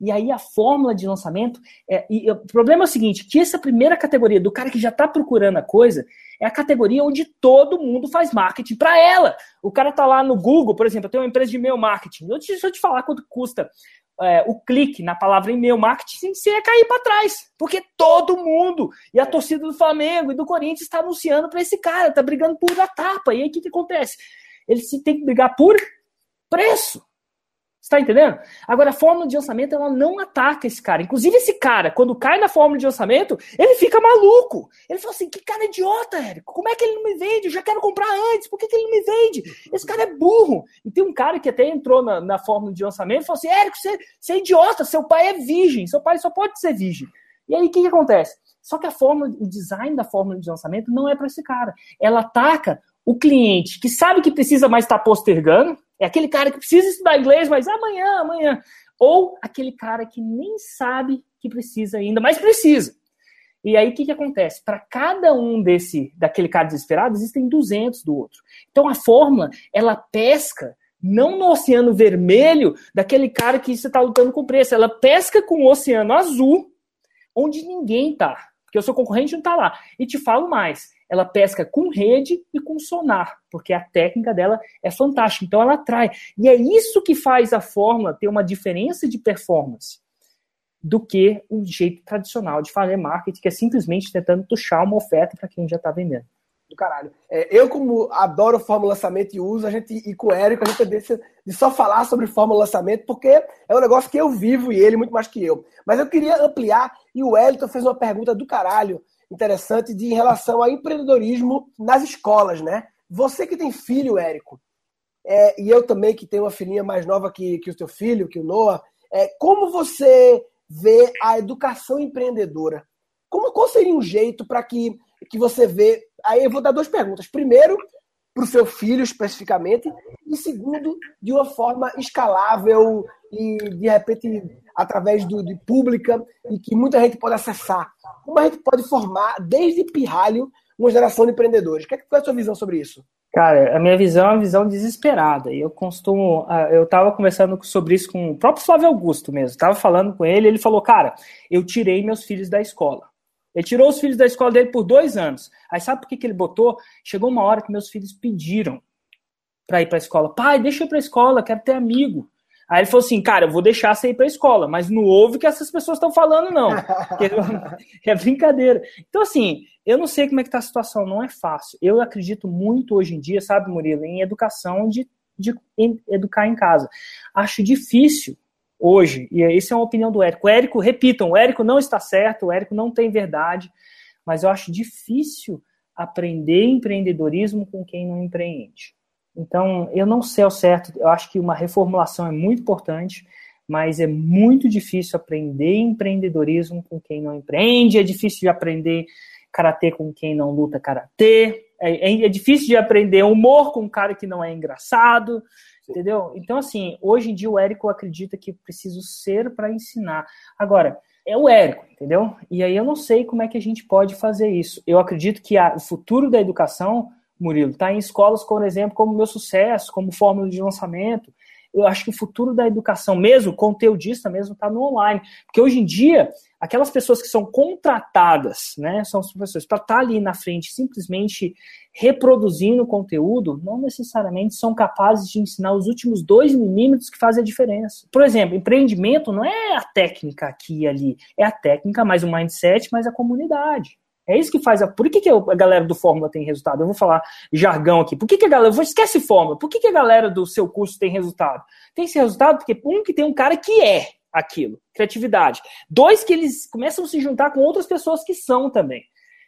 E aí a fórmula de lançamento. É, e, o problema é o seguinte: que essa primeira categoria do cara que já está procurando a coisa é a categoria onde todo mundo faz marketing para ela. O cara está lá no Google, por exemplo, eu tenho uma empresa de e-mail marketing. Deixa eu te falar quanto custa é, o clique na palavra e-mail marketing, você ia cair para trás. Porque todo mundo, e a torcida do Flamengo e do Corinthians está anunciando para esse cara, está brigando por a tapa. E aí o que, que acontece? Ele se tem que brigar por preço. Está entendendo? Agora, a fórmula de lançamento ela não ataca esse cara. Inclusive, esse cara, quando cai na fórmula de lançamento, ele fica maluco. Ele fala assim: que cara idiota, Érico. Como é que ele não me vende? Eu já quero comprar antes. Por que, que ele não me vende? Esse cara é burro. E tem um cara que até entrou na, na fórmula de lançamento e falou assim: Érico, você, você é idiota. Seu pai é virgem. Seu pai só pode ser virgem. E aí, o que, que acontece? Só que a fórmula, o design da fórmula de lançamento não é para esse cara. Ela ataca o cliente que sabe que precisa, mas está postergando é aquele cara que precisa estudar inglês, mas amanhã, amanhã. Ou aquele cara que nem sabe que precisa ainda, mas precisa. E aí o que, que acontece? Para cada um desse daquele cara desesperado, existem 200 do outro. Então a fórmula, ela pesca não no oceano vermelho daquele cara que você está lutando com preço, ela pesca com o oceano azul, onde ninguém está, porque o seu concorrente não está lá. E te falo mais, ela pesca com rede e com sonar, porque a técnica dela é fantástica. Então ela atrai. E é isso que faz a fórmula ter uma diferença de performance do que o jeito tradicional de fazer marketing, que é simplesmente tentando puxar uma oferta para quem já está vendendo. Do caralho. É, eu, como adoro fórmula lançamento e uso, a gente, e com o Érico, a gente deixa de só falar sobre fórmula lançamento, porque é um negócio que eu vivo e ele muito mais que eu. Mas eu queria ampliar, e o Wellington fez uma pergunta do caralho interessante de em relação ao empreendedorismo nas escolas, né? Você que tem filho, Érico, é, e eu também que tenho uma filhinha mais nova que, que o teu filho, que o Noah, é, como você vê a educação empreendedora? Como, qual seria um jeito para que, que você vê? Aí eu vou dar duas perguntas. Primeiro, para o seu filho especificamente, e segundo, de uma forma escalável e de repente através do, de pública e que muita gente pode acessar. Como a gente pode formar, desde pirralho, uma geração de empreendedores? Qual é a sua visão sobre isso? Cara, a minha visão é uma visão desesperada. Eu costumo. Eu estava conversando sobre isso com o próprio Flávio Augusto mesmo. Estava falando com ele, ele falou: Cara, eu tirei meus filhos da escola. Ele tirou os filhos da escola dele por dois anos. Aí sabe por que, que ele botou? Chegou uma hora que meus filhos pediram para ir para a escola. Pai, deixa eu ir para a escola, quero ter amigo. Aí ele falou assim, cara, eu vou deixar você ir para a escola, mas não ouve o que essas pessoas estão falando, não. é brincadeira. Então, assim, eu não sei como é que tá a situação, não é fácil. Eu acredito muito hoje em dia, sabe, Murilo, em educação de, de em, educar em casa. Acho difícil hoje, e essa é uma opinião do Érico. O Érico, repitam, o Érico não está certo, o Érico não tem verdade, mas eu acho difícil aprender empreendedorismo com quem não empreende. Então, eu não sei ao certo, eu acho que uma reformulação é muito importante, mas é muito difícil aprender empreendedorismo com quem não empreende, é difícil de aprender karatê com quem não luta karatê, é, é, é difícil de aprender humor com um cara que não é engraçado, entendeu? Então, assim, hoje em dia o Érico acredita que preciso ser para ensinar. Agora, é o Érico, entendeu? E aí eu não sei como é que a gente pode fazer isso. Eu acredito que a, o futuro da educação Murilo. Está em escolas, por exemplo, como Meu Sucesso, como Fórmula de Lançamento. Eu acho que o futuro da educação, mesmo conteudista mesmo, está no online. Porque hoje em dia, aquelas pessoas que são contratadas, né, são os professores, para estar tá ali na frente simplesmente reproduzindo conteúdo, não necessariamente são capazes de ensinar os últimos dois milímetros que fazem a diferença. Por exemplo, empreendimento não é a técnica aqui e ali, é a técnica mais o mindset, mais a comunidade. É isso que faz a. Por que, que a galera do Fórmula tem resultado? Eu vou falar jargão aqui. Por que, que a galera. Esquece Fórmula. Por que, que a galera do seu curso tem resultado? Tem esse resultado porque, um, que tem um cara que é aquilo, criatividade. Dois, que eles começam a se juntar com outras pessoas que são também.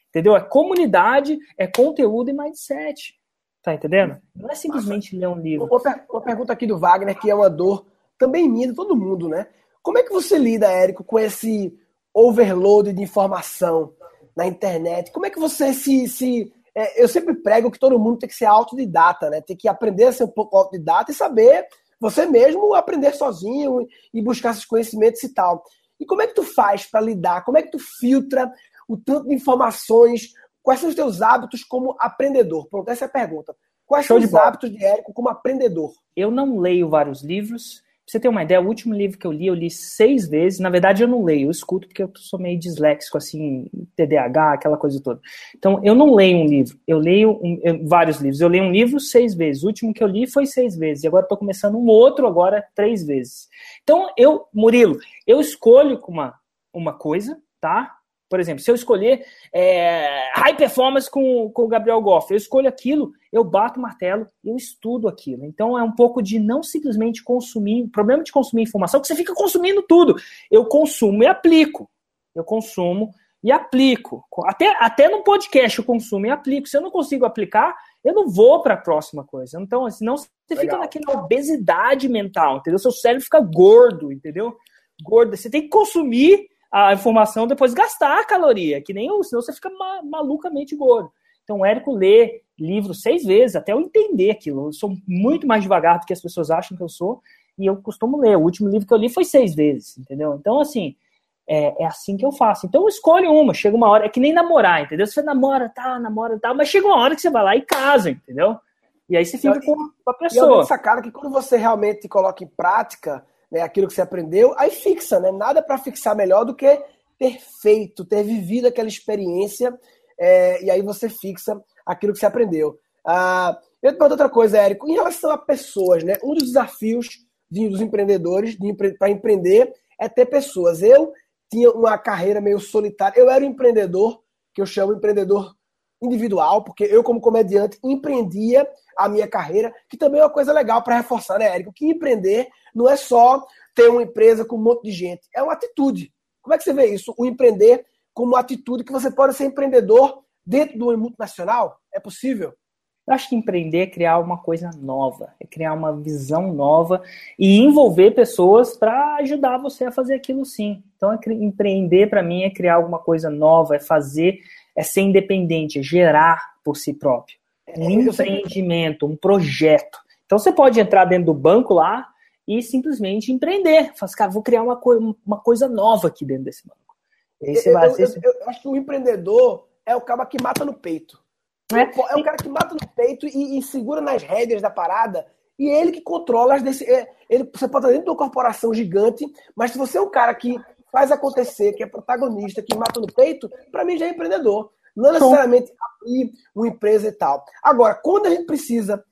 Entendeu? É comunidade, é conteúdo e mindset. Tá entendendo? Não é simplesmente ler um livro. Uma, pergunta aqui do Wagner, que é uma dor também minha de todo mundo, né? Como é que você lida, Érico, com esse overload de informação? Na internet. Como é que você se. se é, eu sempre prego que todo mundo tem que ser autodidata, né? Tem que aprender a ser um pouco autodidata e saber você mesmo aprender sozinho e buscar esses conhecimentos e tal. E como é que tu faz para lidar? Como é que tu filtra o tanto de informações? Quais são os teus hábitos como aprendedor? Pronto, essa é a pergunta. Quais Show são os hábitos de Érico como aprendedor? Eu não leio vários livros, você ter uma ideia, o último livro que eu li, eu li seis vezes. Na verdade, eu não leio, eu escuto porque eu sou meio disléxico, assim, TDAH, aquela coisa toda. Então, eu não leio um livro, eu leio um, eu, vários livros. Eu leio um livro seis vezes. O último que eu li foi seis vezes. E agora estou começando um outro agora três vezes. Então, eu, Murilo, eu escolho uma, uma coisa, tá? Por exemplo, se eu escolher é, high performance com, com o Gabriel Goff, eu escolho aquilo, eu bato o martelo, eu estudo aquilo. Então é um pouco de não simplesmente consumir. O problema de consumir informação que você fica consumindo tudo. Eu consumo e aplico. Eu consumo e aplico. Até, até no podcast eu consumo e aplico. Se eu não consigo aplicar, eu não vou para a próxima coisa. Então, senão você Legal. fica naquela obesidade mental, entendeu? Seu cérebro fica gordo, entendeu? Gordo. Você tem que consumir a informação, depois gastar a caloria, que nem eu, senão você fica ma malucamente gordo. Então, o Érico lê livro seis vezes até eu entender aquilo. Eu sou muito mais devagar do que as pessoas acham que eu sou, e eu costumo ler. O último livro que eu li foi seis vezes, entendeu? Então, assim, é, é assim que eu faço. Então, eu escolho uma, chega uma hora, é que nem namorar, entendeu? Você namora, tá, namora, tá, mas chega uma hora que você vai lá e casa, entendeu? E aí você fica com a pessoa. E eu sacada que quando você realmente coloca em prática, né, aquilo que você aprendeu, aí fixa, né? Nada para fixar melhor do que ter feito, ter vivido aquela experiência, é, e aí você fixa aquilo que você aprendeu. Ah, eu te pergunto outra coisa, Érico, em relação a pessoas, né? Um dos desafios de, dos empreendedores de, para empreender é ter pessoas. Eu tinha uma carreira meio solitária. Eu era um empreendedor, que eu chamo empreendedor individual, porque eu, como comediante, empreendia a minha carreira, que também é uma coisa legal para reforçar, né, Érico? Que empreender não é só ter uma empresa com um monte de gente, é uma atitude. Como é que você vê isso? O empreender como atitude que você pode ser empreendedor dentro de uma multinacional? É possível? Eu acho que empreender é criar uma coisa nova, é criar uma visão nova e envolver pessoas para ajudar você a fazer aquilo sim. Então, é empreender para mim é criar alguma coisa nova, é fazer, é ser independente, é gerar por si próprio. Um é, empreendimento, um projeto. Então, você pode entrar dentro do banco lá e simplesmente empreender. Fala assim, cara, vou criar uma, co uma coisa nova aqui dentro desse banco. Eu, eu, eu, eu, acho que o empreendedor é o cara que mata no peito. É, é o cara que mata no peito e, e, segura nas rédeas da parada. E é ele que controla as decisões. É, ele, você pode estar dentro de uma corporação gigante, mas se você é um cara que faz acontecer, que é protagonista, que mata no peito, para mim já é empreendedor. Não necessariamente abrir uma empresa e tal. Agora, quando a gente precisa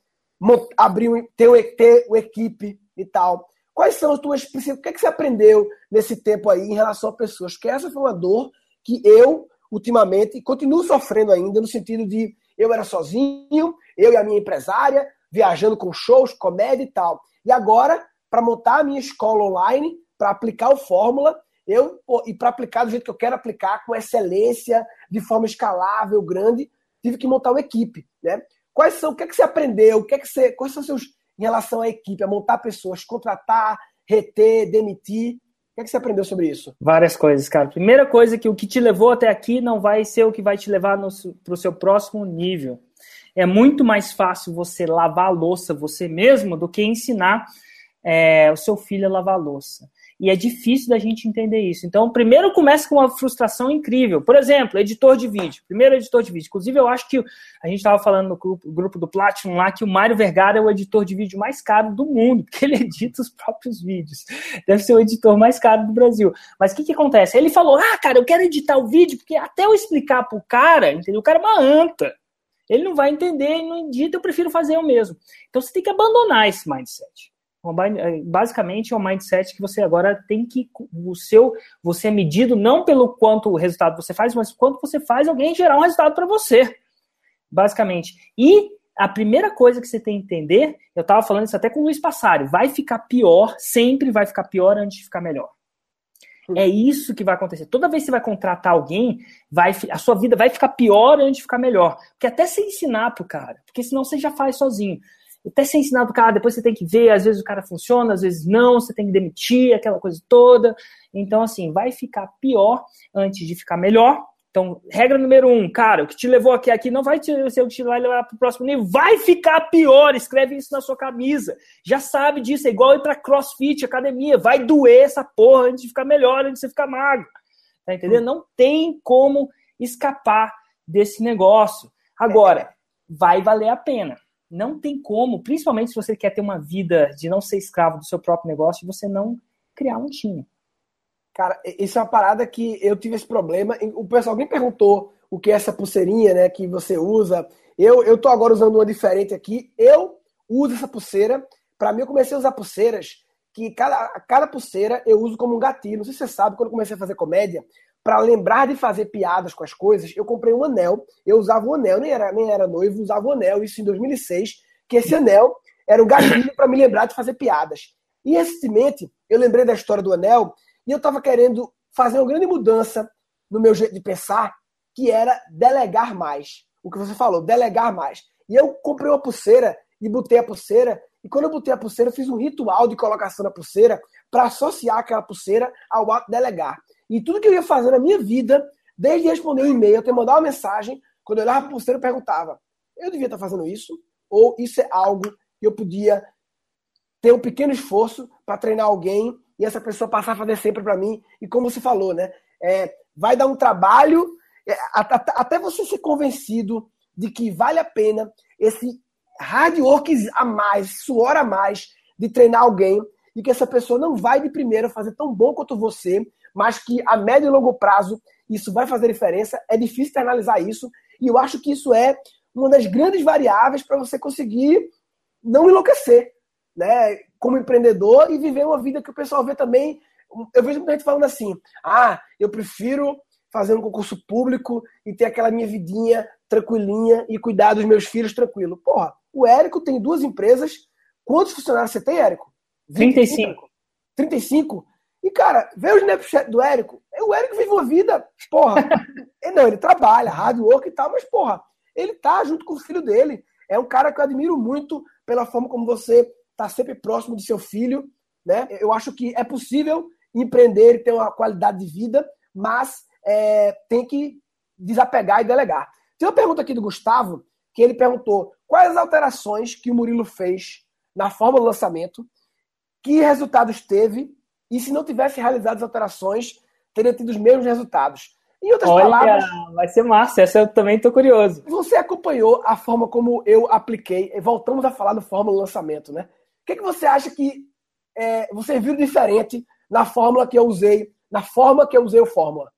abrir, ter, ter uma equipe e tal, quais são as tuas princípios? O que, é que você aprendeu nesse tempo aí em relação a pessoas? Que essa foi uma dor que eu, ultimamente, continuo sofrendo ainda, no sentido de eu era sozinho, eu e a minha empresária, viajando com shows, comédia e tal. E agora, para montar a minha escola online, para aplicar o Fórmula, eu e para aplicar do jeito que eu quero aplicar, com excelência, de forma escalável, grande, tive que montar uma equipe, né? Quais são, o que é que você aprendeu? O que é que você, quais são seus em relação à equipe, a montar pessoas, contratar, reter, demitir? O que, é que você aprendeu sobre isso? Várias coisas, cara. Primeira coisa que o que te levou até aqui não vai ser o que vai te levar para o seu próximo nível. É muito mais fácil você lavar a louça você mesmo do que ensinar é, o seu filho a lavar a louça. E é difícil da gente entender isso. Então, primeiro começa com uma frustração incrível. Por exemplo, editor de vídeo. Primeiro editor de vídeo. Inclusive, eu acho que a gente estava falando no grupo, grupo, do Platinum lá que o Mário Vergara é o editor de vídeo mais caro do mundo, porque ele edita os próprios vídeos. Deve ser o editor mais caro do Brasil. Mas o que, que acontece? Ele falou: ah, cara, eu quero editar o vídeo, porque até eu explicar pro cara, entendeu? O cara é uma anta. Ele não vai entender, e não edita, eu prefiro fazer eu mesmo. Então você tem que abandonar esse mindset. É, basicamente é um mindset que você agora tem que o seu você é medido não pelo quanto o resultado você faz, mas quanto você faz alguém gerar um resultado para você. Basicamente. E a primeira coisa que você tem que entender, eu estava falando isso até com o Luiz Passari, vai ficar pior, sempre vai ficar pior antes de ficar melhor. É isso que vai acontecer. Toda vez que você vai contratar alguém, vai, a sua vida vai ficar pior antes de ficar melhor. Porque até você ensinar pro cara, porque senão você já faz sozinho até ser ensinado o cara, depois você tem que ver, às vezes o cara funciona, às vezes não, você tem que demitir, aquela coisa toda. Então, assim, vai ficar pior antes de ficar melhor. Então, regra número um, cara, o que te levou aqui, aqui não vai ser o que te vai levar para o próximo nível, vai ficar pior. Escreve isso na sua camisa. Já sabe disso, é igual ir para crossfit, academia. Vai doer essa porra antes de ficar melhor, antes de você ficar magro. Tá entendendo? Não tem como escapar desse negócio. Agora, vai valer a pena. Não tem como, principalmente se você quer ter uma vida de não ser escravo do seu próprio negócio, você não criar um time. Cara, isso é uma parada que eu tive esse problema. O pessoal me perguntou o que é essa pulseirinha, né, que você usa. Eu, eu tô agora usando uma diferente aqui. Eu uso essa pulseira. Para mim, eu comecei a usar pulseiras que cada, cada pulseira eu uso como um gatilho. Não sei se você sabe, quando eu comecei a fazer comédia, para lembrar de fazer piadas com as coisas, eu comprei um anel. Eu usava um anel, nem era, nem era noivo, usava um anel, isso em 2006, que esse anel era o gatilho para me lembrar de fazer piadas. E recentemente, eu lembrei da história do anel e eu estava querendo fazer uma grande mudança no meu jeito de pensar, que era delegar mais. O que você falou, delegar mais. E eu comprei uma pulseira e botei a pulseira. E quando eu botei a pulseira, eu fiz um ritual de colocação da pulseira para associar aquela pulseira ao ato de delegar. E tudo que eu ia fazer na minha vida, desde responder um e-mail até mandar uma mensagem, quando eu olhava para a pulseira, eu perguntava: eu devia estar fazendo isso? Ou isso é algo que eu podia ter um pequeno esforço para treinar alguém e essa pessoa passar a fazer sempre para mim. E como você falou, né? É, vai dar um trabalho, é, até você ser convencido de que vale a pena esse hard work a mais, suor a mais de treinar alguém e que essa pessoa não vai de primeira fazer tão bom quanto você, mas que a médio e longo prazo isso vai fazer diferença. É difícil externalizar isso e eu acho que isso é uma das grandes variáveis para você conseguir não enlouquecer, né? como empreendedor e viver uma vida que o pessoal vê também. Eu vejo muita gente falando assim: ah, eu prefiro fazer um concurso público e ter aquela minha vidinha tranquilinha e cuidar dos meus filhos tranquilo. Porra, o Érico tem duas empresas. Quantos funcionários você tem, Érico? 35. 35? E, cara, vê o Snapchat do Érico. O Érico vive uma vida, porra. não, ele trabalha, hard work e tal, mas, porra, ele tá junto com o filho dele. É um cara que eu admiro muito pela forma como você tá sempre próximo do seu filho. Né? Eu acho que é possível empreender e ter uma qualidade de vida, mas é, tem que desapegar e delegar. Tem uma pergunta aqui do Gustavo, que ele perguntou quais as alterações que o Murilo fez na forma do lançamento, que resultados teve, e se não tivesse realizado as alterações, teria tido os mesmos resultados. Em outras Olha, palavras. Vai ser massa, essa eu também estou curioso. Você acompanhou a forma como eu apliquei, voltamos a falar do fórmula lançamento, né? que, que você acha que é, você viu diferente na fórmula que eu usei, na forma que eu usei o fórmula?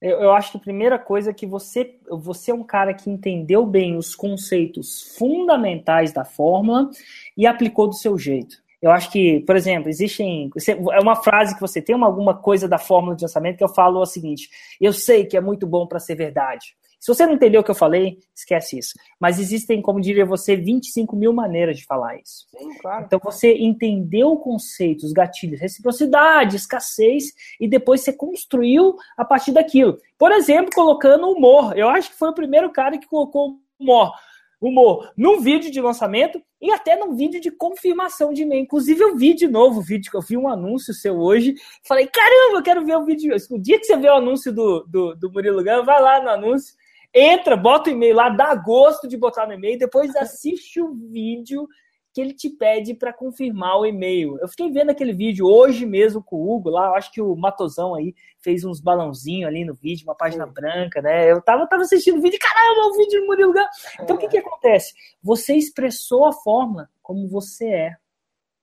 Eu, eu, acho que a primeira coisa é que você, você é um cara que entendeu bem os conceitos fundamentais da fórmula e aplicou do seu jeito. Eu acho que, por exemplo, existem. É uma frase que você tem uma, alguma coisa da fórmula de lançamento que eu falo o seguinte: eu sei que é muito bom para ser verdade. Se você não entendeu o que eu falei, esquece isso. Mas existem, como diria você, 25 mil maneiras de falar isso. Sim, claro. Então você entendeu o conceito, os gatilhos, reciprocidade, escassez, e depois você construiu a partir daquilo. Por exemplo, colocando humor. Eu acho que foi o primeiro cara que colocou humor humor num vídeo de lançamento e até num vídeo de confirmação de e-mail. Inclusive, eu vi de novo o vídeo que eu vi um anúncio seu hoje. Falei, caramba, eu quero ver o vídeo. O dia que você vê o anúncio do, do, do Murilo Gama, vai lá no anúncio entra, bota o e-mail lá, dá gosto de botar no e-mail, depois assiste o vídeo que ele te pede para confirmar o e-mail. Eu fiquei vendo aquele vídeo hoje mesmo com o Hugo lá, acho que o Matosão aí fez uns balãozinhos ali no vídeo, uma página branca, né? Eu tava, tava assistindo o vídeo, caramba, o vídeo do Murilo Gama. Então, o que que acontece? Você expressou a forma como você é,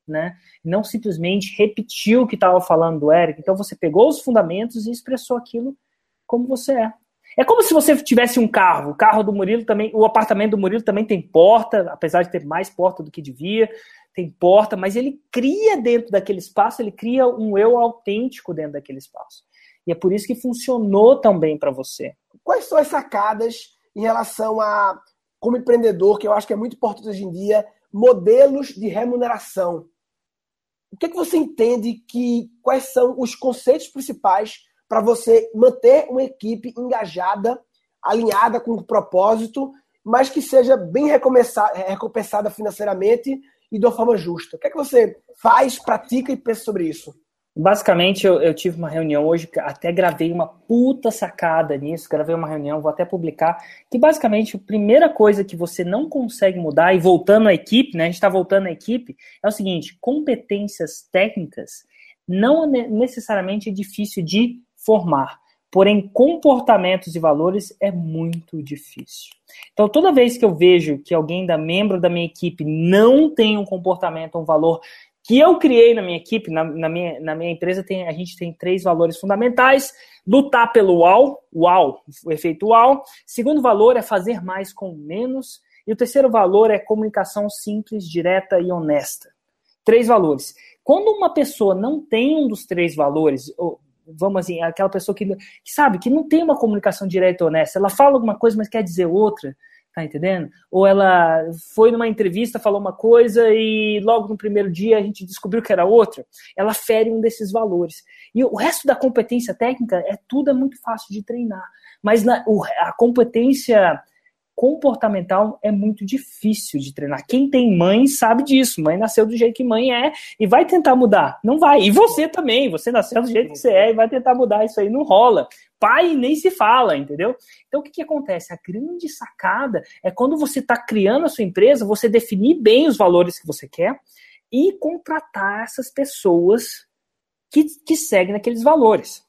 né? Não simplesmente repetiu o que estava falando do Eric. Então, você pegou os fundamentos e expressou aquilo como você é. É como se você tivesse um carro. O carro do Murilo também, o apartamento do Murilo também tem porta, apesar de ter mais porta do que devia, tem porta, mas ele cria dentro daquele espaço, ele cria um eu autêntico dentro daquele espaço. E é por isso que funcionou tão bem para você. Quais são as sacadas em relação a, como empreendedor, que eu acho que é muito importante hoje em dia, modelos de remuneração? O que, é que você entende que quais são os conceitos principais para você manter uma equipe engajada, alinhada com o propósito, mas que seja bem recompensada financeiramente e de uma forma justa. O que é que você faz, pratica e pensa sobre isso? Basicamente, eu, eu, tive uma reunião hoje, até gravei uma puta sacada nisso, gravei uma reunião, vou até publicar, que basicamente a primeira coisa que você não consegue mudar, e voltando à equipe, né, a gente está voltando à equipe, é o seguinte, competências técnicas não necessariamente é difícil de formar, porém comportamentos e valores é muito difícil. Então, toda vez que eu vejo que alguém da membro da minha equipe não tem um comportamento, um valor que eu criei na minha equipe, na, na, minha, na minha empresa, tem, a gente tem três valores fundamentais: lutar pelo UAU, UAU, o efeito UAU. Segundo valor é fazer mais com menos. E o terceiro valor é comunicação simples, direta e honesta. Três valores. Quando uma pessoa não tem um dos três valores, vamos assim, aquela pessoa que, que sabe que não tem uma comunicação direta e honesta, ela fala alguma coisa, mas quer dizer outra, Tá entendendo? Ou ela foi numa entrevista, falou uma coisa e logo no primeiro dia a gente descobriu que era outra. Ela fere um desses valores. E o resto da competência técnica é tudo é muito fácil de treinar. Mas na, o, a competência comportamental é muito difícil de treinar. Quem tem mãe sabe disso. Mãe nasceu do jeito que mãe é e vai tentar mudar. Não vai. E você também. Você nasceu do jeito que você é e vai tentar mudar. Isso aí não rola. Pai nem se fala, entendeu? Então o que, que acontece? A grande sacada é quando você está criando a sua empresa, você definir bem os valores que você quer e contratar essas pessoas que, que seguem aqueles valores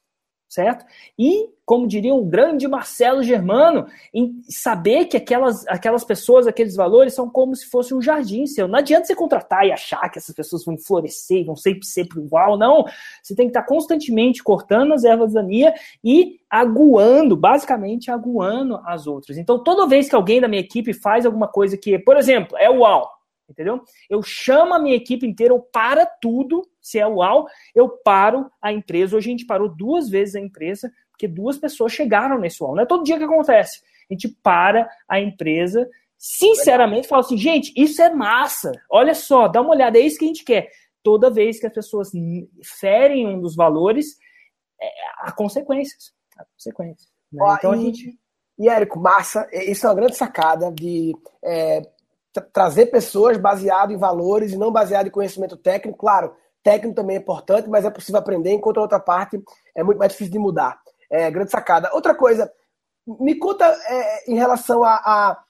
certo? E, como diria o grande Marcelo Germano, em saber que aquelas, aquelas pessoas, aqueles valores são como se fosse um jardim seu. Não adianta você contratar e achar que essas pessoas vão florescer, vão sempre ser igual, não. Você tem que estar constantemente cortando as ervas daninhas e aguando, basicamente aguando as outras. Então, toda vez que alguém da minha equipe faz alguma coisa que, por exemplo, é uau, entendeu? Eu chamo a minha equipe inteira, eu para tudo, se é UAU, eu paro a empresa. Hoje a gente parou duas vezes a empresa, porque duas pessoas chegaram nesse UAU. Não é todo dia que acontece. A gente para a empresa, sinceramente, fala assim, gente, isso é massa. Olha só, dá uma olhada, é isso que a gente quer. Toda vez que as pessoas ferem um dos valores, é, há consequências. Há consequências. Né? Ó, então e, a gente... E, Érico, massa, isso é uma grande sacada de é, trazer pessoas baseado em valores e não baseado em conhecimento técnico. Claro, técnico também é importante, mas é possível aprender, enquanto a outra parte é muito mais difícil de mudar. É grande sacada. Outra coisa, me conta é, em relação a, a,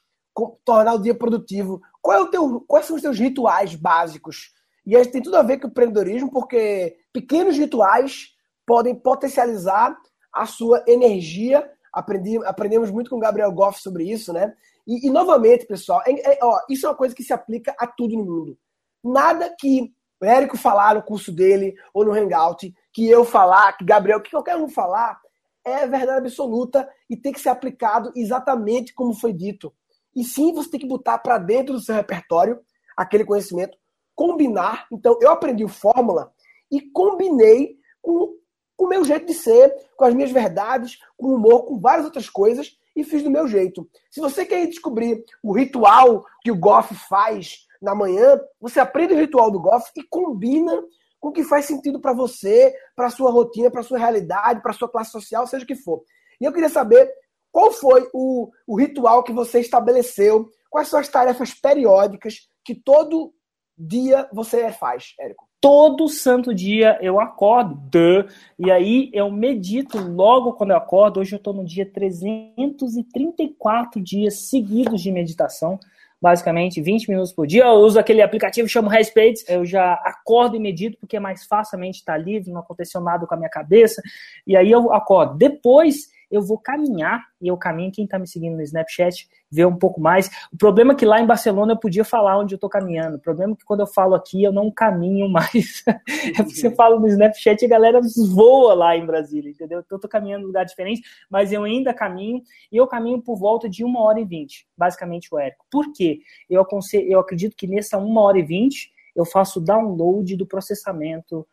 tornar o dia produtivo. Qual é o teu, quais são os teus rituais básicos? E aí tem tudo a ver com o empreendedorismo, porque pequenos rituais podem potencializar a sua energia. Aprendi, aprendemos muito com o Gabriel Goff sobre isso, né? E, e novamente, pessoal, é, é, ó, isso é uma coisa que se aplica a tudo no mundo. Nada que o Érico falar no curso dele ou no Hangout, que eu falar, que Gabriel, que qualquer um falar, é verdade absoluta e tem que ser aplicado exatamente como foi dito. E sim, você tem que botar para dentro do seu repertório aquele conhecimento, combinar. Então, eu aprendi fórmula e combinei com o meu jeito de ser, com as minhas verdades, com humor, com várias outras coisas e fiz do meu jeito. Se você quer descobrir o ritual que o Goff faz na manhã, você aprende o ritual do Goff e combina com o que faz sentido para você, para sua rotina, para sua realidade, para sua classe social, seja o que for. E eu queria saber qual foi o, o ritual que você estabeleceu, quais são as tarefas periódicas que todo dia você faz, Érico? Todo santo dia eu acordo, e aí eu medito logo quando eu acordo. Hoje eu estou no dia 334 dias seguidos de meditação basicamente 20 minutos por dia. Eu uso aquele aplicativo, chamo Headspace, eu já acordo e medito, porque é mais facilmente estar livre, não aconteceu nada com a minha cabeça, e aí eu acordo. Depois eu vou caminhar, e eu caminho, quem está me seguindo no Snapchat vê um pouco mais. O problema é que lá em Barcelona eu podia falar onde eu estou caminhando. O problema é que quando eu falo aqui eu não caminho mais. é porque você fala no Snapchat e a galera voa lá em Brasília, entendeu? Então eu estou caminhando em lugar diferente, mas eu ainda caminho, e eu caminho por volta de uma hora e vinte, basicamente o Érico. Por quê? Eu, aconselho, eu acredito que nessa uma hora e vinte eu faço download do processamento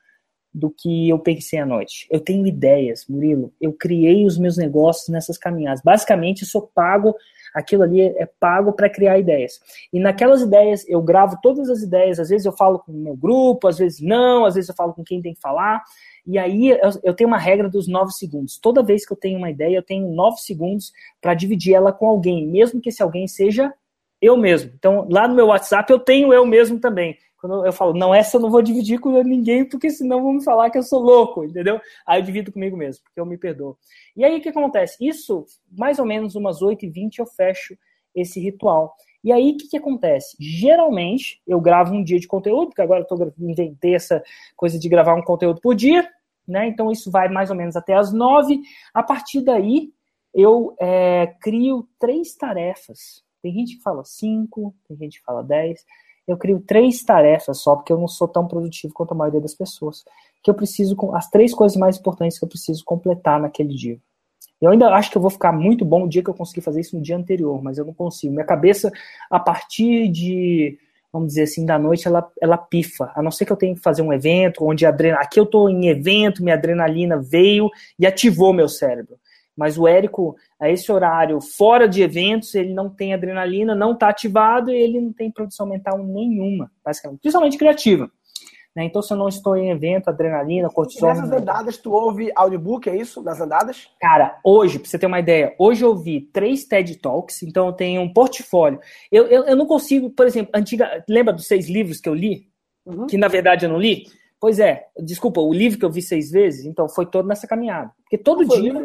do que eu pensei à noite. Eu tenho ideias, Murilo. Eu criei os meus negócios nessas caminhadas. Basicamente, eu sou pago, aquilo ali é pago para criar ideias. E naquelas ideias, eu gravo todas as ideias. Às vezes eu falo com o meu grupo, às vezes não, às vezes eu falo com quem tem que falar. E aí eu, tenho uma regra dos nove segundos. Toda vez que eu tenho uma ideia, eu tenho nove segundos para dividir ela com alguém, mesmo que esse alguém seja eu mesmo. Então, lá no meu WhatsApp eu tenho eu mesmo também. Quando eu falo, não, essa eu não vou dividir com ninguém, porque senão vão me falar que eu sou louco, entendeu? Aí eu divido comigo mesmo, porque eu me perdoo. E aí o que acontece? Isso, mais ou menos umas 8h20, eu fecho esse ritual. E aí o que, que acontece? Geralmente eu gravo um dia de conteúdo, porque agora eu inventei essa coisa de gravar um conteúdo por dia, né? Então isso vai mais ou menos até as 9. A partir daí eu é, crio três tarefas. Tem gente que fala cinco, tem gente que fala dez eu crio três tarefas só, porque eu não sou tão produtivo quanto a maioria das pessoas. Que eu preciso, as três coisas mais importantes que eu preciso completar naquele dia. Eu ainda acho que eu vou ficar muito bom o dia que eu conseguir fazer isso no dia anterior, mas eu não consigo. Minha cabeça, a partir de, vamos dizer assim, da noite, ela, ela pifa. A não ser que eu tenha que fazer um evento, onde a adrenalina. Aqui eu estou em evento, minha adrenalina veio e ativou meu cérebro. Mas o Érico, a esse horário, fora de eventos, ele não tem adrenalina, não está ativado e ele não tem produção mental nenhuma, basicamente, principalmente criativa. Né? Então, se eu não estou em evento, adrenalina, cortisol. E nessas andadas, tu ouve audiobook, é isso? Nas andadas? Cara, hoje, pra você ter uma ideia, hoje eu ouvi três TED Talks, então eu tenho um portfólio. Eu, eu, eu não consigo, por exemplo, antiga. Lembra dos seis livros que eu li? Uhum. Que na verdade eu não li? Pois é, desculpa, o livro que eu vi seis vezes, então foi todo nessa caminhada. Porque todo dia foi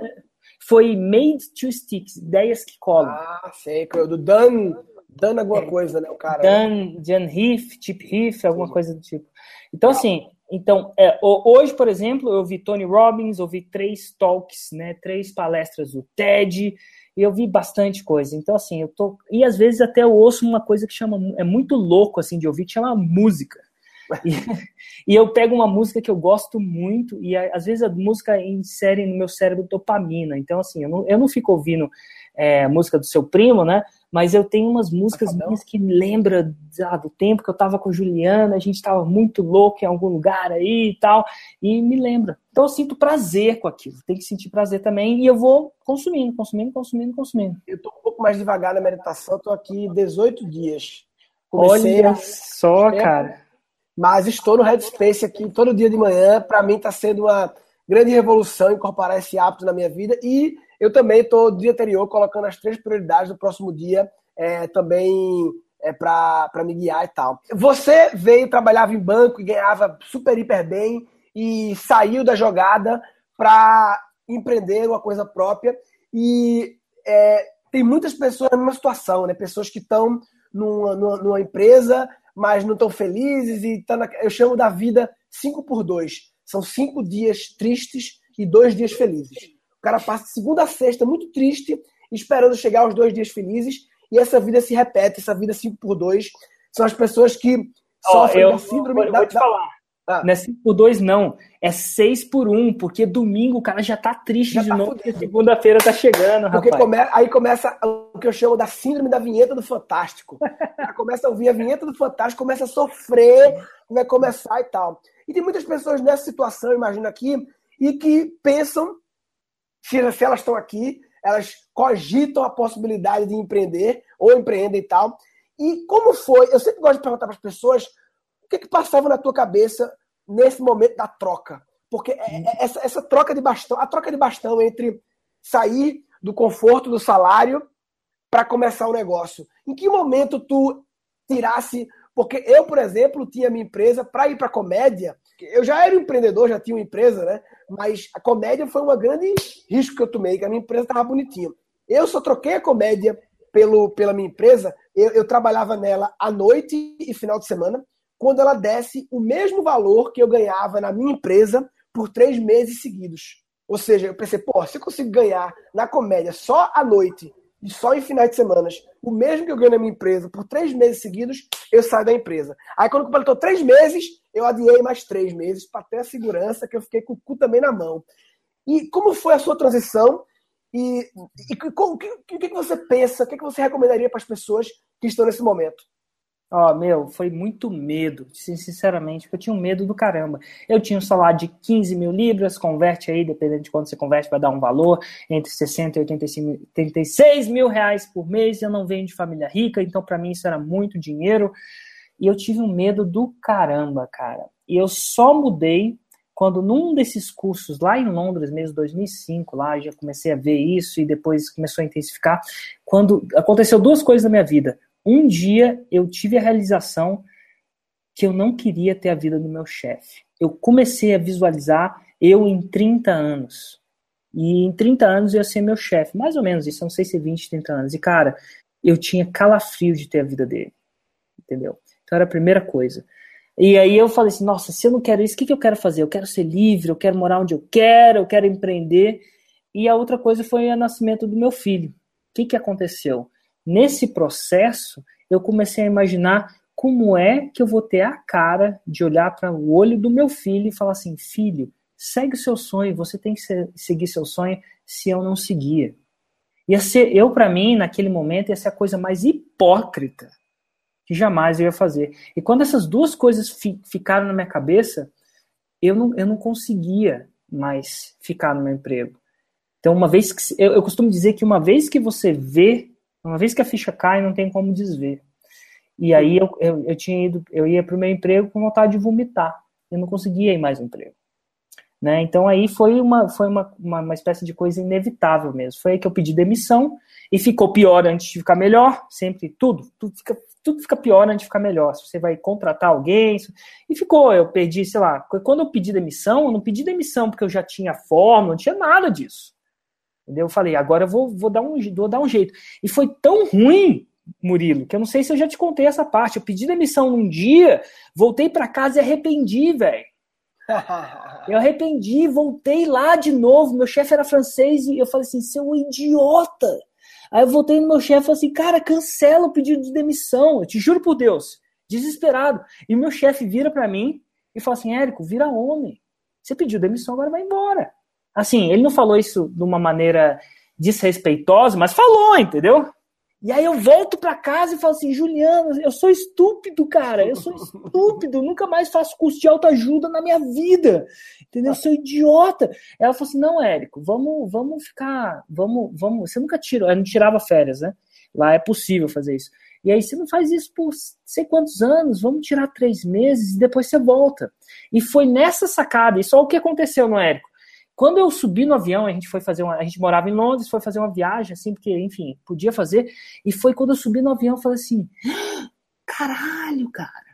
Made to Sticks, ideias que colam. Ah, sei, do Dan, Dan alguma é, coisa, né, o cara. Dan, Dan Heath, Chip Heath, alguma Sim. coisa do tipo. Então, assim, então, é, hoje, por exemplo, eu vi Tony Robbins, ouvi três talks, né, três palestras do TED, e eu vi bastante coisa. Então, assim, eu tô. E às vezes até eu ouço uma coisa que chama. É muito louco, assim, de ouvir, que chama música. E, e, eu pego uma música que eu gosto muito, e às vezes a música insere no meu cérebro dopamina. Então, assim, eu não, eu não fico ouvindo é, música do seu primo, né? Mas eu tenho umas músicas minhas que lembram ah, do tempo que eu tava com Juliana, a gente tava muito louco em algum lugar aí e tal, e me lembra. Então eu sinto prazer com aquilo, tem que sentir prazer também, e eu vou consumindo, consumindo, consumindo, consumindo. Eu tô um pouco mais devagar na meditação, tô aqui 18 dias. Comecei Olha só, cara. Mas estou no Headspace aqui todo dia de manhã. Para mim está sendo uma grande revolução incorporar esse hábito na minha vida. E eu também estou, dia anterior, colocando as três prioridades do próximo dia é, também é, para me guiar e tal. Você veio, trabalhava em banco e ganhava super, hiper bem e saiu da jogada para empreender uma coisa própria. E é, tem muitas pessoas na mesma situação, né? Pessoas que estão numa, numa, numa empresa mas não estão felizes e tá na... eu chamo da vida 5 por 2. São cinco dias tristes e dois dias felizes. O cara passa segunda a sexta muito triste, esperando chegar aos dois dias felizes, e essa vida se repete, essa vida 5 por 2 São as pessoas que oh, sofrem eu, da síndrome vou, da, vou te falar. Ah. Não é 5 por 2 não. É 6 por 1, porque domingo o cara já tá triste já de tá novo, porque segunda-feira tá chegando, porque rapaz. Come... aí começa o que eu chamo da síndrome da vinheta do Fantástico. começa a ouvir a vinheta do Fantástico, começa a sofrer, vai começar e tal. E tem muitas pessoas nessa situação, imagino aqui, e que pensam, se elas estão aqui, elas cogitam a possibilidade de empreender, ou empreendem e tal. E como foi? Eu sempre gosto de perguntar para as pessoas o que, que passava na tua cabeça nesse momento da troca? Porque é, é, essa, essa troca de bastão, a troca de bastão entre sair do conforto do salário para começar o negócio. Em que momento tu tirasse. Porque eu, por exemplo, tinha minha empresa para ir para comédia. Eu já era um empreendedor, já tinha uma empresa, né? Mas a comédia foi um grande risco que eu tomei, que a minha empresa estava bonitinha. Eu só troquei a comédia pelo, pela minha empresa. Eu, eu trabalhava nela à noite e final de semana quando ela desse o mesmo valor que eu ganhava na minha empresa por três meses seguidos. Ou seja, eu pensei, pô, se eu consigo ganhar na comédia só à noite e só em finais de semana o mesmo que eu ganho na minha empresa por três meses seguidos, eu saio da empresa. Aí quando completou três meses, eu adiei mais três meses para ter a segurança que eu fiquei com o cu também na mão. E como foi a sua transição? E, o que, que, você pensa? O que, que você recomendaria para as pessoas que estão nesse momento? Ó, oh, meu, foi muito medo, sinceramente, porque eu tinha um medo do caramba. Eu tinha um salário de 15 mil libras, converte aí, dependendo de quanto você converte, vai dar um valor entre 60 e 85, 86 mil reais por mês. Eu não venho de família rica, então para mim isso era muito dinheiro. E eu tive um medo do caramba, cara. E eu só mudei quando num desses cursos lá em Londres, mesmo 2005, lá já comecei a ver isso e depois começou a intensificar. Quando aconteceu duas coisas na minha vida um dia eu tive a realização que eu não queria ter a vida do meu chefe. Eu comecei a visualizar eu em 30 anos. E em 30 anos eu ia ser meu chefe, mais ou menos isso, não sei se 20, 30 anos. E cara, eu tinha calafrio de ter a vida dele. Entendeu? Então era a primeira coisa. E aí eu falei assim, nossa, se eu não quero isso, o que, que eu quero fazer? Eu quero ser livre, eu quero morar onde eu quero, eu quero empreender. E a outra coisa foi o nascimento do meu filho. O que, que aconteceu? Nesse processo, eu comecei a imaginar como é que eu vou ter a cara de olhar para o olho do meu filho e falar assim, filho, segue o seu sonho, você tem que seguir seu sonho se eu não seguir. Ia ser, eu para mim, naquele momento, ia ser a coisa mais hipócrita que jamais eu ia fazer. E quando essas duas coisas fi, ficaram na minha cabeça, eu não, eu não conseguia mais ficar no meu emprego. Então, uma vez que. Eu, eu costumo dizer que uma vez que você vê, uma vez que a ficha cai, não tem como desver. E aí eu, eu, eu tinha ido, eu ia para o meu emprego com vontade de vomitar. Eu não conseguia ir mais no emprego. Né? Então aí foi, uma, foi uma, uma, uma, espécie de coisa inevitável mesmo. Foi aí que eu pedi demissão e ficou pior antes de ficar melhor. Sempre tudo, tudo fica tudo fica pior antes de ficar melhor. Se você vai contratar alguém. E ficou, eu perdi, sei lá, quando eu pedi demissão, eu não pedi demissão porque eu já tinha forma, não tinha nada disso. Entendeu? Eu falei, agora eu vou, vou, dar um, vou dar um jeito. E foi tão ruim, Murilo, que eu não sei se eu já te contei essa parte. Eu pedi demissão num dia, voltei para casa e arrependi, velho. Eu arrependi, voltei lá de novo. Meu chefe era francês e eu falei assim: seu idiota! Aí eu voltei no meu chefe e falei assim, cara, cancela o pedido de demissão. Eu te juro por Deus. Desesperado. E o meu chefe vira para mim e fala assim, Érico, vira homem. Você pediu demissão, agora vai embora. Assim, ele não falou isso de uma maneira desrespeitosa, mas falou, entendeu? E aí eu volto para casa e falo assim, Juliano, eu sou estúpido, cara. Eu sou estúpido, nunca mais faço curso de autoajuda na minha vida. Entendeu? Eu sou idiota. Ela falou assim: "Não, Érico, vamos, vamos ficar, vamos, vamos, você nunca tirou, eu não tirava férias, né? Lá é possível fazer isso. E aí você não faz isso por sei quantos anos, vamos tirar três meses e depois você volta. E foi nessa sacada, e só o que aconteceu no Érico. Quando eu subi no avião, a gente foi fazer uma, a gente morava em Londres, foi fazer uma viagem, assim, porque, enfim, podia fazer. E foi quando eu subi no avião, eu falei assim: caralho, cara,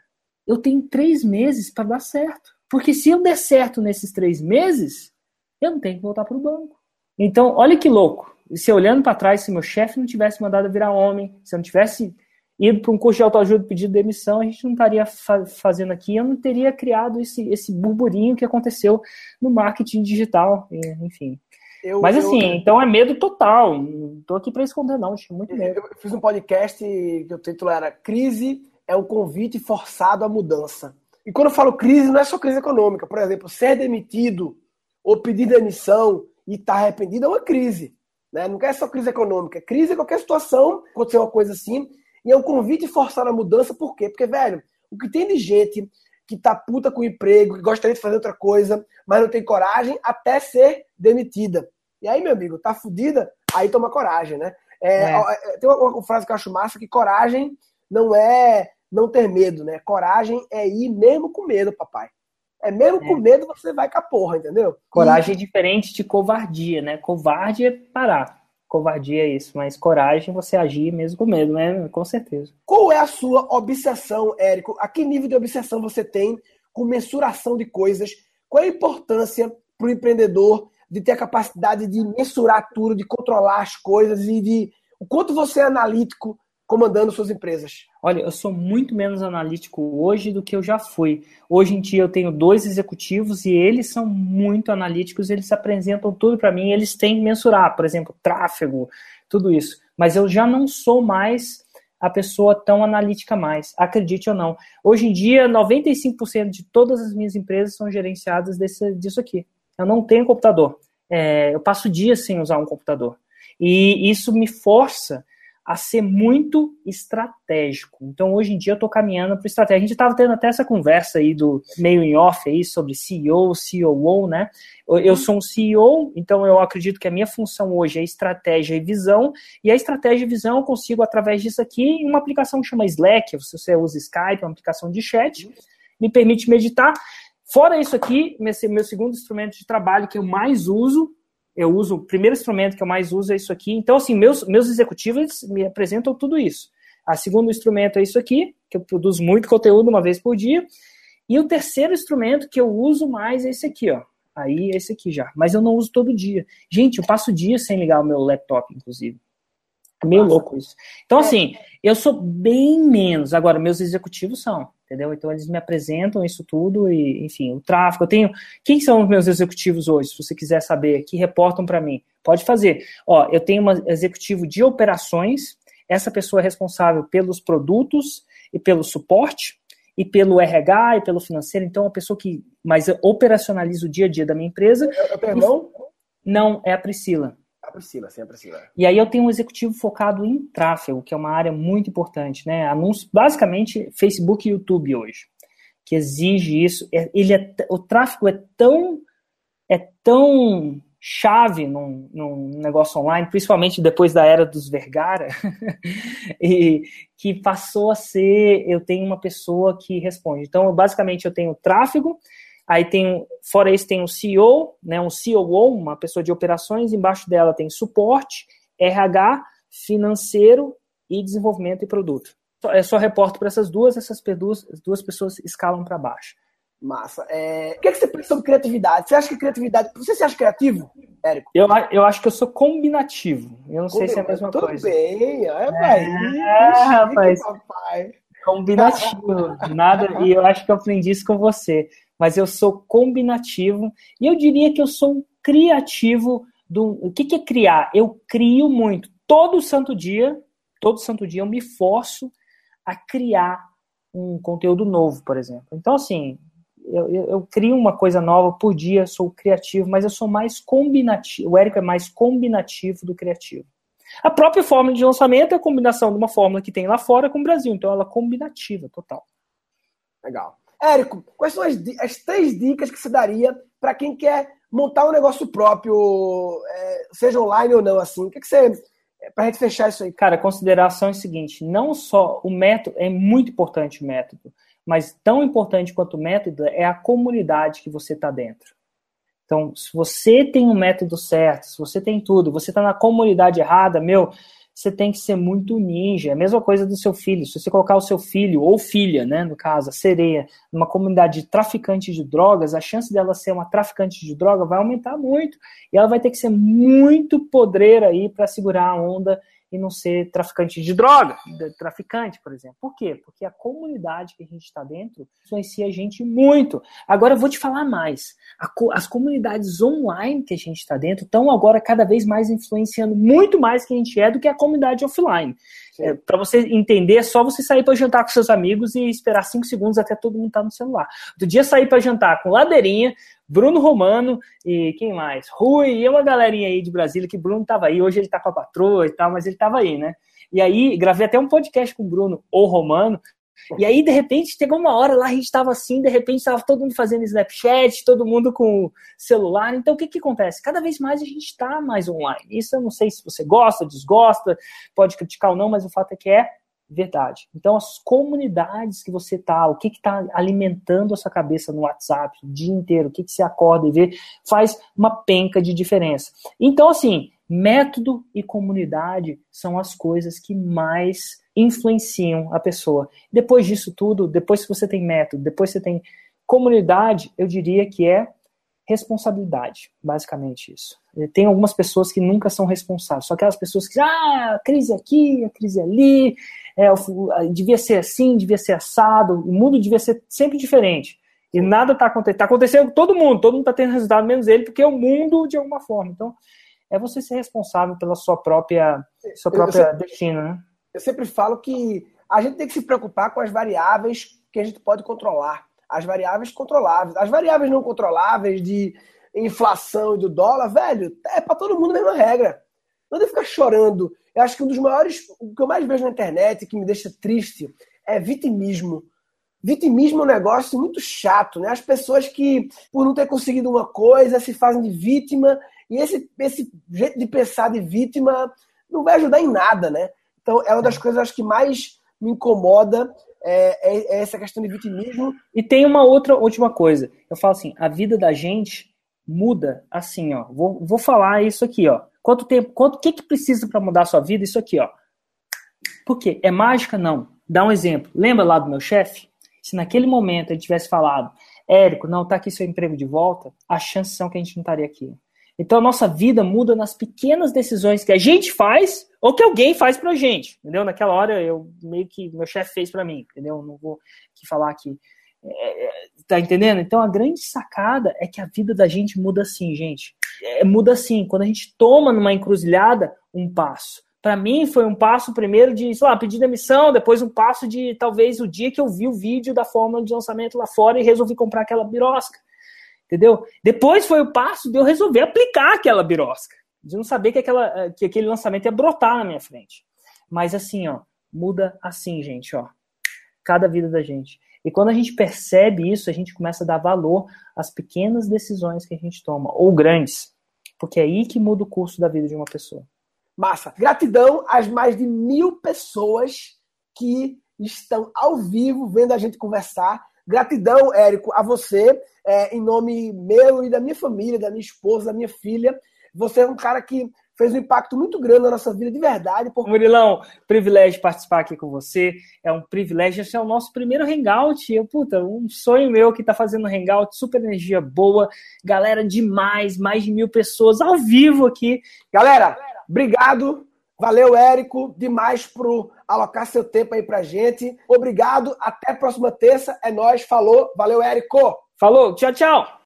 eu tenho três meses para dar certo. Porque se eu der certo nesses três meses, eu não tenho que voltar para o banco. Então, olha que louco. Se olhando para trás, se meu chefe não tivesse mandado virar homem, se eu não tivesse ido para um curso de autoajuda pedido demissão, a gente não estaria fa fazendo aqui, eu não teria criado esse, esse burburinho que aconteceu no marketing digital, enfim. Eu, Mas assim, eu, então é medo total. Não tô aqui para esconder, não. Tinha muito medo. Eu fiz um podcast que o título era Crise é um convite forçado à mudança. E quando eu falo crise, não é só crise econômica. Por exemplo, ser demitido ou pedir demissão e estar tá arrependido é uma crise. Né? Não é só crise econômica. Crise é qualquer situação, acontecer uma coisa assim, e é um convite forçado à mudança, por quê? Porque, velho, o que tem de gente que tá puta com o emprego, que gostaria de fazer outra coisa, mas não tem coragem, até ser demitida. E aí, meu amigo, tá fudida, aí toma coragem, né? É, é. é tem uma, uma, frase que eu acho massa, que coragem não é não ter medo, né? Coragem é ir mesmo com medo, papai. É mesmo é. com medo você vai com a porra, entendeu? Coragem e... é diferente de covardia, né? Covarde é parar covardia é isso, mas coragem você agir mesmo com medo, né? Com certeza. Qual é a sua obsessão, Érico? A que nível de obsessão você tem com mensuração de coisas? Qual é a importância para o empreendedor de ter a capacidade de mensurar tudo, de controlar as coisas e de o quanto você é analítico comandando suas empresas? Olha, eu sou muito menos analítico hoje do que eu já fui. Hoje em dia eu tenho dois executivos e eles são muito analíticos, eles apresentam tudo para mim, eles têm que mensurar, por exemplo, tráfego, tudo isso. Mas eu já não sou mais a pessoa tão analítica mais, acredite ou não. Hoje em dia, 95% de todas as minhas empresas são gerenciadas desse, disso aqui. Eu não tenho computador. É, eu passo dias sem usar um computador. E isso me força a ser muito estratégico. Então, hoje em dia, eu estou caminhando para estratégia. A gente estava tendo até essa conversa aí do meio em off aí sobre CEO, COO, né? Eu sou um CEO, então eu acredito que a minha função hoje é estratégia e visão, e a estratégia e visão eu consigo, através disso aqui, em uma aplicação que chama Slack, se você usa Skype, uma aplicação de chat, me permite meditar. Fora isso aqui, meu segundo instrumento de trabalho que eu mais uso eu uso, o primeiro instrumento que eu mais uso é isso aqui. Então, assim, meus, meus executivos me apresentam tudo isso. A segundo instrumento é isso aqui, que eu produzo muito conteúdo uma vez por dia. E o terceiro instrumento que eu uso mais é esse aqui, ó. Aí esse aqui já. Mas eu não uso todo dia. Gente, eu passo dias sem ligar o meu laptop, inclusive. É meio Nossa. louco isso. Então, é. assim, eu sou bem menos. Agora, meus executivos são, entendeu? Então, eles me apresentam isso tudo e, enfim, o tráfego. Eu tenho. Quem são os meus executivos hoje? Se você quiser saber, que reportam para mim, pode fazer. Ó, eu tenho um executivo de operações. Essa pessoa é responsável pelos produtos e pelo suporte e pelo RH e pelo financeiro. Então, é uma pessoa que mais operacionaliza o dia a dia da minha empresa. É, é, perdão? Não, é a Priscila. A Priscila, sim, a Priscila. E aí eu tenho um executivo focado em tráfego, que é uma área muito importante, né? Anúncio, basicamente, Facebook e YouTube hoje, que exige isso. É, ele é, o tráfego é tão é tão chave num, num negócio online, principalmente depois da era dos Vergara, e que passou a ser, eu tenho uma pessoa que responde. Então, basicamente, eu tenho tráfego, aí tem, fora isso, tem o CEO, né, um COO, uma pessoa de operações, embaixo dela tem suporte, RH, financeiro e desenvolvimento e produto. É só reporto para essas duas, essas duas, duas pessoas escalam para baixo. Massa. É... O que, é que você pensa sobre criatividade? Você acha que criatividade. Você se acha criativo, Érico? Eu, eu acho que eu sou combinativo. Eu não sei se é a mesma Tudo coisa. Tudo bem, é, pai. É, rapaz. Papai. Combinativo. Nada. E eu acho que eu aprendi isso com você. Mas eu sou combinativo. E eu diria que eu sou um criativo. Do... O que, que é criar? Eu crio muito. Todo santo dia, todo santo dia, eu me forço a criar um conteúdo novo, por exemplo. Então, assim, eu, eu, eu, crio uma coisa nova por dia, sou criativo, mas eu sou mais combinativo. O Érico é mais combinativo do criativo. A própria fórmula de lançamento é a combinação de uma fórmula que tem lá fora com o Brasil, então ela é combinativa total. Legal. Érico, quais são as, as três dicas que você daria para quem quer montar um negócio próprio, é, seja online ou não, assim? O que, que você. É, para a gente fechar isso aí. Cara, a consideração é a seguinte: não só o método, é muito importante o método, mas tão importante quanto o método é a comunidade que você está dentro. Então, se você tem um método certo, se você tem tudo, você está na comunidade errada, meu, você tem que ser muito ninja. É a mesma coisa do seu filho. Se você colocar o seu filho ou filha, né, no caso, a sereia, numa comunidade de traficantes de drogas, a chance dela ser uma traficante de droga vai aumentar muito. E ela vai ter que ser muito podreira aí para segurar a onda e não ser traficante de droga, traficante, por exemplo. Por quê? Porque a comunidade que a gente está dentro influencia a gente muito. Agora eu vou te falar mais. as comunidades online que a gente está dentro estão agora cada vez mais influenciando muito mais que a gente é do que a comunidade offline. É, para você entender, é só você sair para jantar com seus amigos e esperar cinco segundos até todo mundo estar tá no celular. Do dia sair para jantar com Ladeirinha, Bruno Romano e quem mais? Rui e uma galerinha aí de Brasília que Bruno estava aí. Hoje ele está com a patroa e tal, mas ele estava aí, né? E aí, gravei até um podcast com o Bruno, ou Romano, e aí, de repente, chegou uma hora lá, a gente estava assim, de repente estava todo mundo fazendo Snapchat, todo mundo com celular. Então, o que, que acontece? Cada vez mais a gente está mais online. Isso eu não sei se você gosta, desgosta, pode criticar ou não, mas o fato é que é verdade. Então, as comunidades que você tá, o que está alimentando a sua cabeça no WhatsApp o dia inteiro, o que, que você acorda e vê, faz uma penca de diferença. Então, assim, método e comunidade são as coisas que mais influenciam a pessoa. Depois disso tudo, depois que você tem método, depois que você tem comunidade, eu diria que é responsabilidade, basicamente isso. Tem algumas pessoas que nunca são responsáveis, só aquelas pessoas que, ah, a crise aqui, a crise ali, é, devia ser assim, devia ser assado, o mundo devia ser sempre diferente. E nada está acontecendo. Está acontecendo com todo mundo, todo mundo está tendo resultado, menos ele, porque é o mundo de alguma forma. Então, é você ser responsável pela sua própria, sua própria eu, destino, né? Eu sempre falo que a gente tem que se preocupar com as variáveis que a gente pode controlar. As variáveis controláveis. As variáveis não controláveis de inflação e do dólar, velho, é para todo mundo a mesma regra. Não deve ficar chorando. Eu acho que um dos maiores, o que eu mais vejo na internet, que me deixa triste, é vitimismo. Vitimismo é um negócio muito chato, né? As pessoas que, por não ter conseguido uma coisa, se fazem de vítima, e esse, esse jeito de pensar de vítima não vai ajudar em nada, né? Então, é uma das coisas acho que mais me incomoda é, é, é essa questão de vitimismo. E tem uma outra última coisa. Eu falo assim, a vida da gente muda assim, ó. Vou, vou falar isso aqui, ó. Quanto tempo, quanto que que precisa para mudar a sua vida? Isso aqui, ó. Por quê? É mágica? Não. Dá um exemplo. Lembra lá do meu chefe? Se naquele momento ele tivesse falado, Érico, não, tá aqui seu emprego de volta, as chances são que a gente não estaria aqui. Então a nossa vida muda nas pequenas decisões que a gente faz ou que alguém faz pra gente, entendeu? Naquela hora eu meio que meu chefe fez para mim, entendeu? Não vou aqui falar aqui. É, é, tá entendendo? Então a grande sacada é que a vida da gente muda assim, gente. É, muda assim, quando a gente toma numa encruzilhada um passo. Para mim foi um passo primeiro de, sei lá, pedir demissão, depois um passo de talvez o dia que eu vi o vídeo da fórmula de lançamento lá fora e resolvi comprar aquela birosca entendeu? Depois foi o passo de eu resolver aplicar aquela birosca, de não saber que, aquela, eh, que aquele lançamento ia brotar na minha frente. Mas assim, ó, muda assim, gente, ó, cada vida da gente. E quando a gente percebe isso, a gente começa a dar valor às pequenas decisões que a gente toma, ou grandes, porque é aí que muda o curso da vida de uma pessoa. Massa. Gratidão às mais de mil pessoas que estão ao vivo vendo a gente conversar. Gratidão, Érico, a você é, em nome meu e da minha família, da minha esposa, da minha filha. Você é um cara que fez um impacto muito grande na nossa vida, de verdade. Porque... Murilão, privilégio participar aqui com você. É um privilégio. Esse é o nosso primeiro hangout. Eu, puta, um sonho meu que tá fazendo hangout, super energia boa, galera demais, mais de mil pessoas ao vivo aqui. Galera, obrigado. Valeu, Érico, demais por alocar seu tempo aí pra gente. Obrigado, até a próxima terça. É nós, falou. Valeu, Érico. Falou, tchau, tchau.